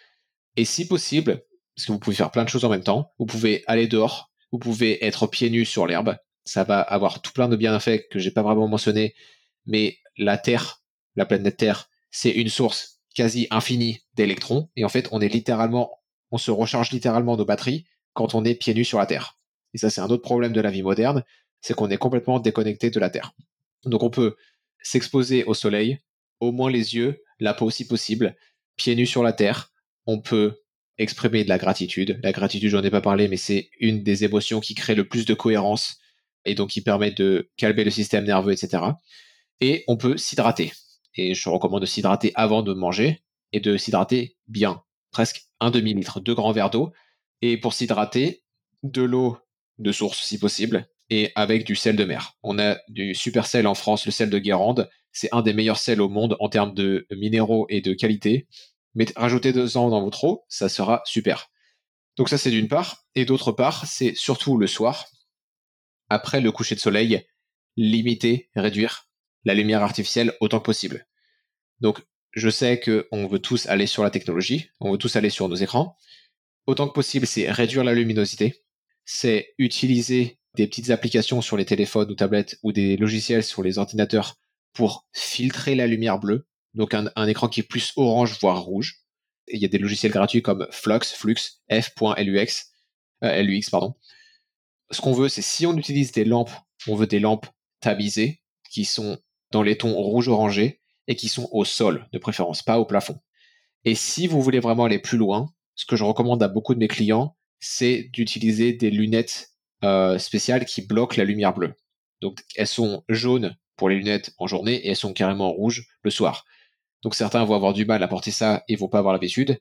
Et si possible, parce que vous pouvez faire plein de choses en même temps, vous pouvez aller dehors, vous pouvez être pieds nus sur l'herbe. Ça va avoir tout plein de bienfaits que j'ai pas vraiment mentionné, mais la Terre, la planète Terre, c'est une source quasi infinie d'électrons. Et en fait, on est littéralement, on se recharge littéralement nos batteries quand on est pieds nus sur la Terre. Et ça, c'est un autre problème de la vie moderne, c'est qu'on est complètement déconnecté de la Terre. Donc on peut s'exposer au soleil, au moins les yeux, la peau si possible, pieds nus sur la terre, on peut exprimer de la gratitude. La gratitude, j'en ai pas parlé, mais c'est une des émotions qui crée le plus de cohérence et donc qui permet de calmer le système nerveux, etc. Et on peut s'hydrater. Et je recommande de s'hydrater avant de manger et de s'hydrater bien, presque un demi-litre, deux grands verres d'eau. Et pour s'hydrater, de l'eau de source si possible, et avec du sel de mer. On a du super sel en France, le sel de Guérande. C'est un des meilleurs sels au monde en termes de minéraux et de qualité. Mais rajoutez deux ans dans votre eau, ça sera super. Donc ça c'est d'une part. Et d'autre part, c'est surtout le soir, après le coucher de soleil, limiter, réduire la lumière artificielle autant que possible. Donc je sais qu'on veut tous aller sur la technologie, on veut tous aller sur nos écrans. Autant que possible, c'est réduire la luminosité, c'est utiliser des petites applications sur les téléphones ou tablettes ou des logiciels sur les ordinateurs pour filtrer la lumière bleue. Donc un, écran qui est plus orange voire rouge. il y a des logiciels gratuits comme Flux, Flux, F.lux, euh, LUX pardon. Ce qu'on veut, c'est si on utilise des lampes, on veut des lampes tamisées qui sont dans les tons rouge-orangé et qui sont au sol de préférence, pas au plafond. Et si vous voulez vraiment aller plus loin, ce que je recommande à beaucoup de mes clients, c'est d'utiliser des lunettes euh, spéciales qui bloquent la lumière bleue. Donc elles sont jaunes pour les lunettes en journée et elles sont carrément rouges le soir. Donc certains vont avoir du mal à porter ça et vont pas avoir l'habitude.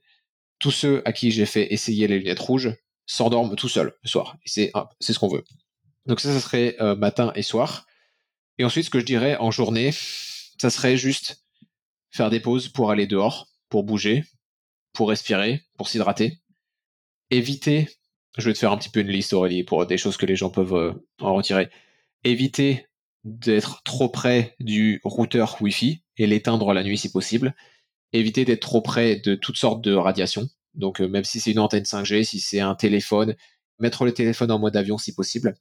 Tous ceux à qui j'ai fait essayer les lunettes rouges s'endorment tout seuls le soir. C'est ce qu'on veut. Donc ça, ça serait euh, matin et soir. Et ensuite, ce que je dirais en journée, ça serait juste faire des pauses pour aller dehors, pour bouger, pour respirer, pour s'hydrater. Éviter je vais te faire un petit peu une liste, Aurélie, pour des choses que les gens peuvent euh, en retirer. Éviter d'être trop près du routeur Wi-Fi et l'éteindre la nuit si possible. Éviter d'être trop près de toutes sortes de radiations. Donc, euh, même si c'est une antenne 5G, si c'est un téléphone, mettre le téléphone en mode avion si possible.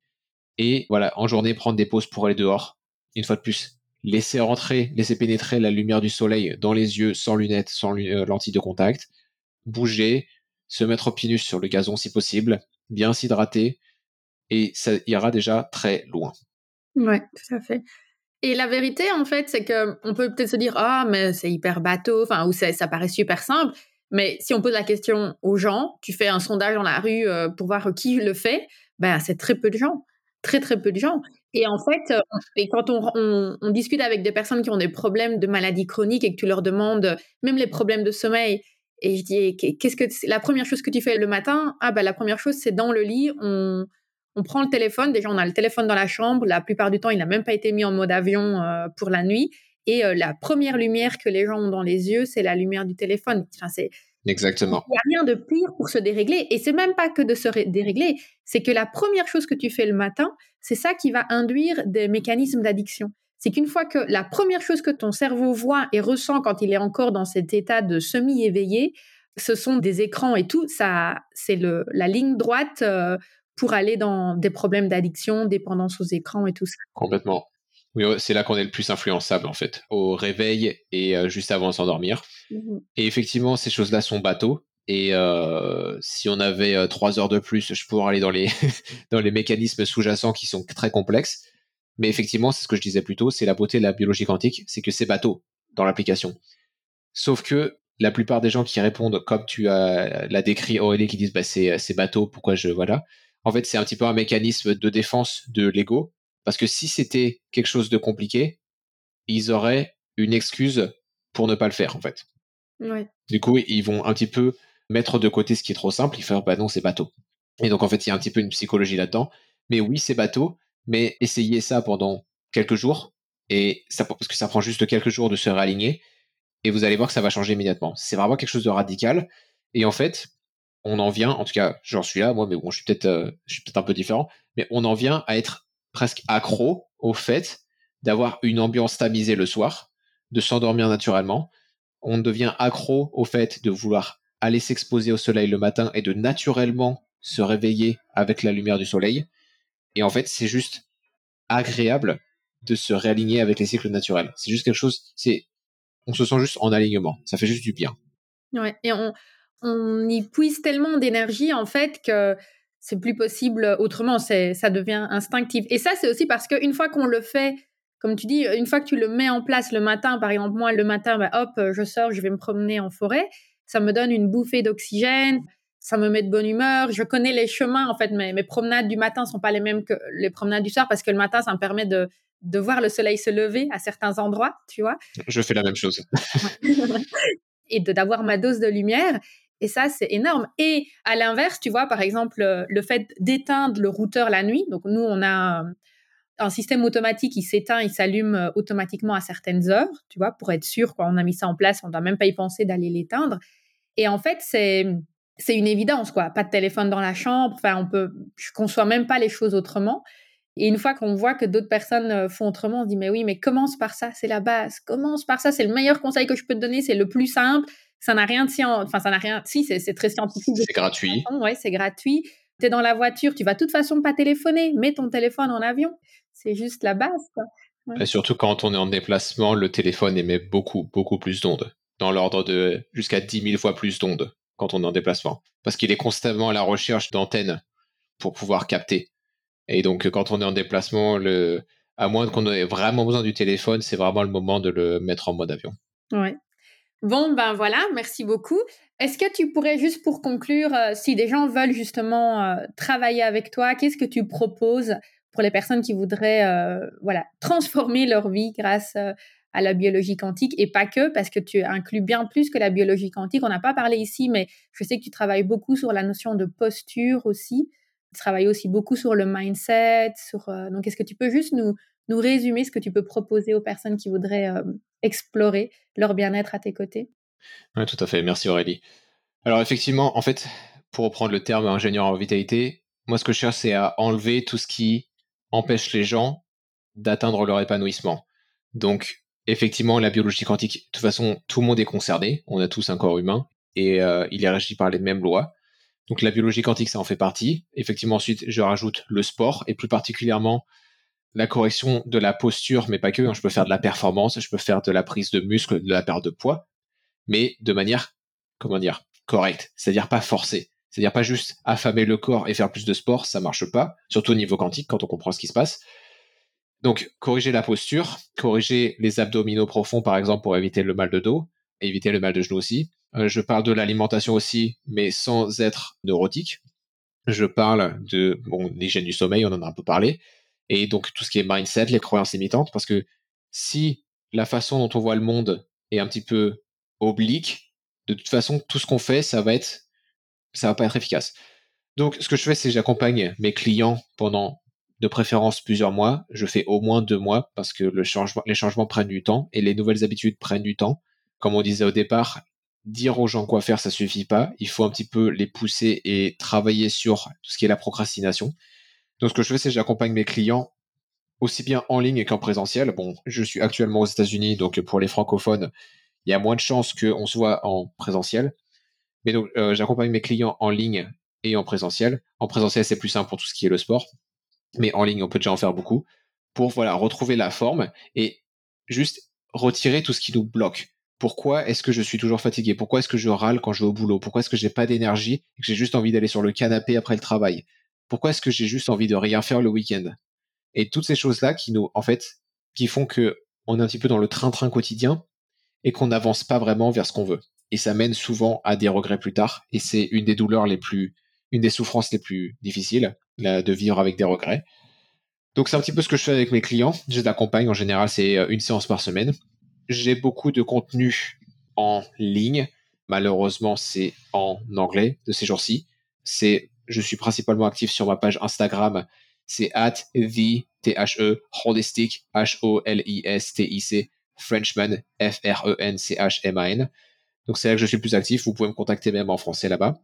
Et voilà, en journée, prendre des pauses pour aller dehors. Une fois de plus, laisser rentrer, laisser pénétrer la lumière du soleil dans les yeux sans lunettes, sans euh, lentilles de contact. Bouger, se mettre au pieds nus sur le gazon si possible, bien s'hydrater, et ça ira déjà très loin. Ouais, tout à fait. Et la vérité, en fait, c'est que on peut peut-être se dire ah mais c'est hyper bateau, enfin ou ça paraît super simple. Mais si on pose la question aux gens, tu fais un sondage dans la rue euh, pour voir qui le fait, ben c'est très peu de gens, très très peu de gens. Et en fait, euh, et quand on, discute avec des personnes qui ont des problèmes de maladies chroniques et que tu leur demandes même les problèmes de sommeil, et je dis, qu'est-ce que la première chose que tu fais le matin Ah bah la première chose c'est dans le lit, on, on prend le téléphone. Déjà on a le téléphone dans la chambre. La plupart du temps il n'a même pas été mis en mode avion euh, pour la nuit. Et euh, la première lumière que les gens ont dans les yeux, c'est la lumière du téléphone. Enfin c'est Exactement. Il n'y a rien de pire pour se dérégler. Et c'est même pas que de se dérégler, c'est que la première chose que tu fais le matin, c'est ça qui va induire des mécanismes d'addiction c'est qu'une fois que la première chose que ton cerveau voit et ressent quand il est encore dans cet état de semi-éveillé, ce sont des écrans et tout, ça, c'est le, la ligne droite euh, pour aller dans des problèmes d'addiction, dépendance aux écrans et tout ça. Complètement. Oui, c'est là qu'on est le plus influençable en fait, au réveil et euh, juste avant de s'endormir. Mmh et effectivement, ces choses-là sont bateaux. Et euh, si on avait trois heures de plus, je pourrais aller dans les dans les mécanismes sous-jacents qui sont très complexes. Mais effectivement, c'est ce que je disais plus tôt, c'est la beauté de la biologie quantique, c'est que c'est bateau dans l'application. Sauf que la plupart des gens qui répondent comme tu as l'a décrit Aurélie qui disent bah c'est c'est bateau, pourquoi je voilà. En fait, c'est un petit peu un mécanisme de défense de l'ego parce que si c'était quelque chose de compliqué, ils auraient une excuse pour ne pas le faire en fait. Ouais. Du coup, ils vont un petit peu mettre de côté ce qui est trop simple, il fait bah non, c'est bateau. Et donc en fait, il y a un petit peu une psychologie là-dedans. Mais oui, c'est bateau, mais essayez ça pendant quelques jours et ça parce que ça prend juste quelques jours de se réaligner et vous allez voir que ça va changer immédiatement. C'est vraiment quelque chose de radical et en fait, on en vient, en tout cas, j'en suis là, moi, mais bon, je suis peut-être, euh, je suis peut-être un peu différent, mais on en vient à être presque accro au fait d'avoir une ambiance tamisée le soir, de s'endormir naturellement. On devient accro au fait de vouloir aller s'exposer au soleil le matin et de naturellement se réveiller avec la lumière du soleil. Et en fait, c'est juste agréable de se réaligner avec les cycles naturels. C'est juste quelque chose, c'est, on se sent juste en alignement. Ça fait juste du bien. Ouais, et on, on y puise tellement d'énergie en fait que c'est plus possible autrement, c'est ça devient instinctif. Et ça c'est aussi parce qu'une fois qu'on le fait, comme tu dis, une fois que tu le mets en place le matin, par exemple moi le matin, bah, hop, je sors, je vais me promener en forêt, ça me donne une bouffée d'oxygène, ça me met de bonne humeur, je connais les chemins en fait, mes, mes promenades du matin sont pas les mêmes que les promenades du soir parce que le matin ça me permet de de voir le soleil se lever à certains endroits, tu vois. Je fais la même chose. et d'avoir ma dose de lumière. Et ça, c'est énorme. Et à l'inverse, tu vois, par exemple, euh, le fait d'éteindre le routeur la nuit. Donc, nous, on a un système automatique qui s'éteint, il s'allume euh, automatiquement à certaines heures, tu vois, pour être sûr, quand on a mis ça en place, on ne doit même pas y penser d'aller l'éteindre. Et en fait, c'est, c'est une évidence, quoi. Pas de téléphone dans la chambre. Enfin, on peut, je conçois même pas les choses autrement. Et une fois qu'on voit que d'autres personnes euh, font autrement, on se dit, mais oui, mais commence par ça, c'est la base. Commence par ça, c'est le meilleur conseil que je peux te donner, c'est le plus simple ça n'a rien de scientifique. Enfin, ça n'a rien. Si, c'est très scientifique. C'est gratuit. Oui, c'est gratuit. Tu es dans la voiture, tu vas de toute façon pas téléphoner. Mets ton téléphone en avion. C'est juste la base. Et surtout quand on est en déplacement, le téléphone émet beaucoup, beaucoup plus d'ondes. Dans l'ordre de jusqu'à 10 000 fois plus d'ondes quand on est en déplacement. Parce qu'il est constamment à la recherche d'antennes pour pouvoir capter. Et donc, quand on est en déplacement, le... à moins qu'on ait vraiment besoin du téléphone, c'est vraiment le moment de le mettre en mode avion. Ouais. Bon, ben voilà, merci beaucoup. Est-ce que tu pourrais juste pour conclure, euh, si des gens veulent justement euh, travailler avec toi, qu'est-ce que tu proposes pour les personnes qui voudraient euh, voilà, transformer leur vie grâce à la biologie quantique et pas que, parce que tu inclus bien plus que la biologie quantique? On n'a pas parlé ici, mais je sais que tu travailles beaucoup sur la notion de posture aussi. Tu travailles aussi beaucoup sur le mindset. Sur, donc, est-ce que tu peux juste nous, nous résumer ce que tu peux proposer aux personnes qui voudraient explorer leur bien-être à tes côtés? Tout à fait. Merci Aurélie. Alors effectivement, en fait, pour reprendre le terme ingénieur en vitalité, moi ce que je cherche, c'est à enlever tout ce qui empêche les gens d'atteindre leur épanouissement. Donc effectivement, la biologie quantique, de toute façon, tout le monde est concerné. On a tous un corps humain et euh, il est régi par les mêmes lois. Donc la biologie quantique, ça en fait partie. Effectivement, ensuite, je rajoute le sport et plus particulièrement la correction de la posture, mais pas que. Hein. je peux faire de la performance, je peux faire de la prise de muscle, de la perte de poids, mais de manière, comment dire, correcte. C'est-à-dire pas forcée. C'est-à-dire pas juste affamer le corps et faire plus de sport, ça marche pas. Surtout au niveau quantique, quand on comprend ce qui se passe. Donc, corriger la posture, corriger les abdominaux profonds, par exemple, pour éviter le mal de dos, éviter le mal de genou aussi. Euh, je parle de l'alimentation aussi, mais sans être neurotique. Je parle de bon, l'hygiène du sommeil, on en a un peu parlé et donc tout ce qui est mindset, les croyances limitantes, parce que si la façon dont on voit le monde est un petit peu oblique, de toute façon, tout ce qu'on fait, ça va être, ça va pas être efficace. Donc, ce que je fais, c'est j'accompagne mes clients pendant, de préférence, plusieurs mois. Je fais au moins deux mois parce que les changements prennent du temps et les nouvelles habitudes prennent du temps. Comme on disait au départ, dire aux gens quoi faire, ça suffit pas. Il faut un petit peu les pousser et travailler sur tout ce qui est la procrastination. Donc, ce que je fais, c'est j'accompagne mes clients aussi bien en ligne qu'en présentiel. Bon, je suis actuellement aux États-Unis, donc pour les francophones, il y a moins de chances qu'on se voit en présentiel. Mais donc, euh, j'accompagne mes clients en ligne et en présentiel. En présentiel, c'est plus simple pour tout ce qui est le sport. Mais en ligne, on peut déjà en faire beaucoup pour voilà, retrouver la forme et juste retirer tout ce qui nous bloque. Pourquoi est-ce que je suis toujours fatigué? Pourquoi est-ce que je râle quand je vais au boulot? Pourquoi est-ce que j'ai pas d'énergie et que j'ai juste envie d'aller sur le canapé après le travail? Pourquoi est-ce que j'ai juste envie de rien faire le week-end? Et toutes ces choses-là qui nous, en fait, qui font que on est un petit peu dans le train-train quotidien et qu'on n'avance pas vraiment vers ce qu'on veut. Et ça mène souvent à des regrets plus tard. Et c'est une des douleurs les plus, une des souffrances les plus difficiles de vivre avec des regrets. Donc c'est un petit peu ce que je fais avec mes clients. Je les accompagne en général, c'est euh, une séance par semaine. J'ai beaucoup de contenu en ligne. malheureusement, c'est en anglais de ces jours-ci. C'est, je suis principalement actif sur ma page Instagram. C'est at the T-H-E holistic H-O-L-I-S-T-I-C Frenchman F-R-E-N-C-H-M-A-N. Donc c'est là que je suis le plus actif. Vous pouvez me contacter même en français là-bas.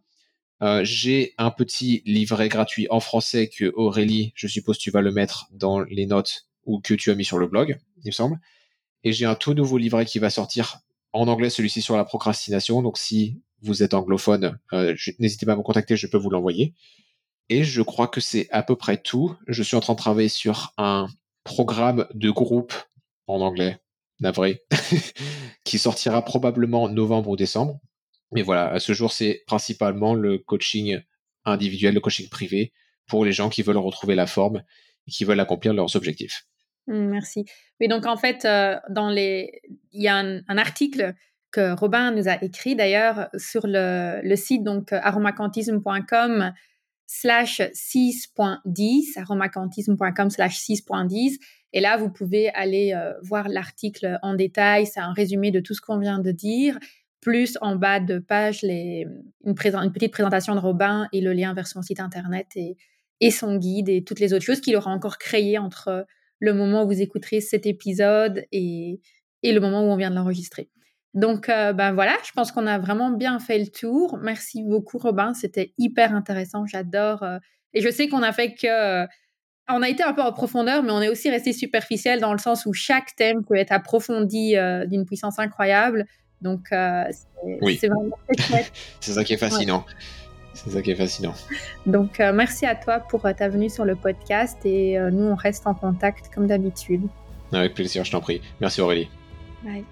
Euh, j'ai un petit livret gratuit en français que Aurélie, je suppose tu vas le mettre dans les notes ou que tu as mis sur le blog, il me semble. Et j'ai un tout nouveau livret qui va sortir en anglais, celui-ci sur la procrastination. Donc si vous êtes anglophone, euh, n'hésitez pas à me contacter, je peux vous l'envoyer. Et je crois que c'est à peu près tout. Je suis en train de travailler sur un programme de groupe en anglais, navré, qui sortira probablement novembre ou décembre. Mais voilà, à ce jour, c'est principalement le coaching individuel, le coaching privé pour les gens qui veulent retrouver la forme et qui veulent accomplir leurs objectifs. Merci. Oui, donc en fait, euh, dans les... il y a un, article que Robin nous a écrit d'ailleurs sur le, site donc aromacantisme.com slash 6.10, aromacantisme.com slash 6.10. Et là, vous pouvez aller euh, voir l'article en détail. C'est un résumé de tout ce qu'on vient de dire plus en bas de page une, petite présentation de Robin et le lien vers son site internet et, son guide et toutes les autres choses qu'il aura encore créées entre le moment où vous écouterez cet épisode et le moment où on vient de l'enregistrer. Donc, euh, ben voilà, je pense qu'on a vraiment bien fait le tour. Merci beaucoup, Robin. C'était hyper intéressant. J'adore. Euh, et je sais qu'on a fait que. Euh, on a été un peu en profondeur, mais on est aussi resté superficiel dans le sens où chaque thème peut être approfondi d'une puissance incroyable. Donc, c'est vraiment c'est ça qui est fascinant. C'est ça qui est fascinant. Donc, merci à toi pour ta venue sur le podcast et nous, on reste en contact comme d'habitude. Avec plaisir, je t'en prie. Merci Aurélie. Bye.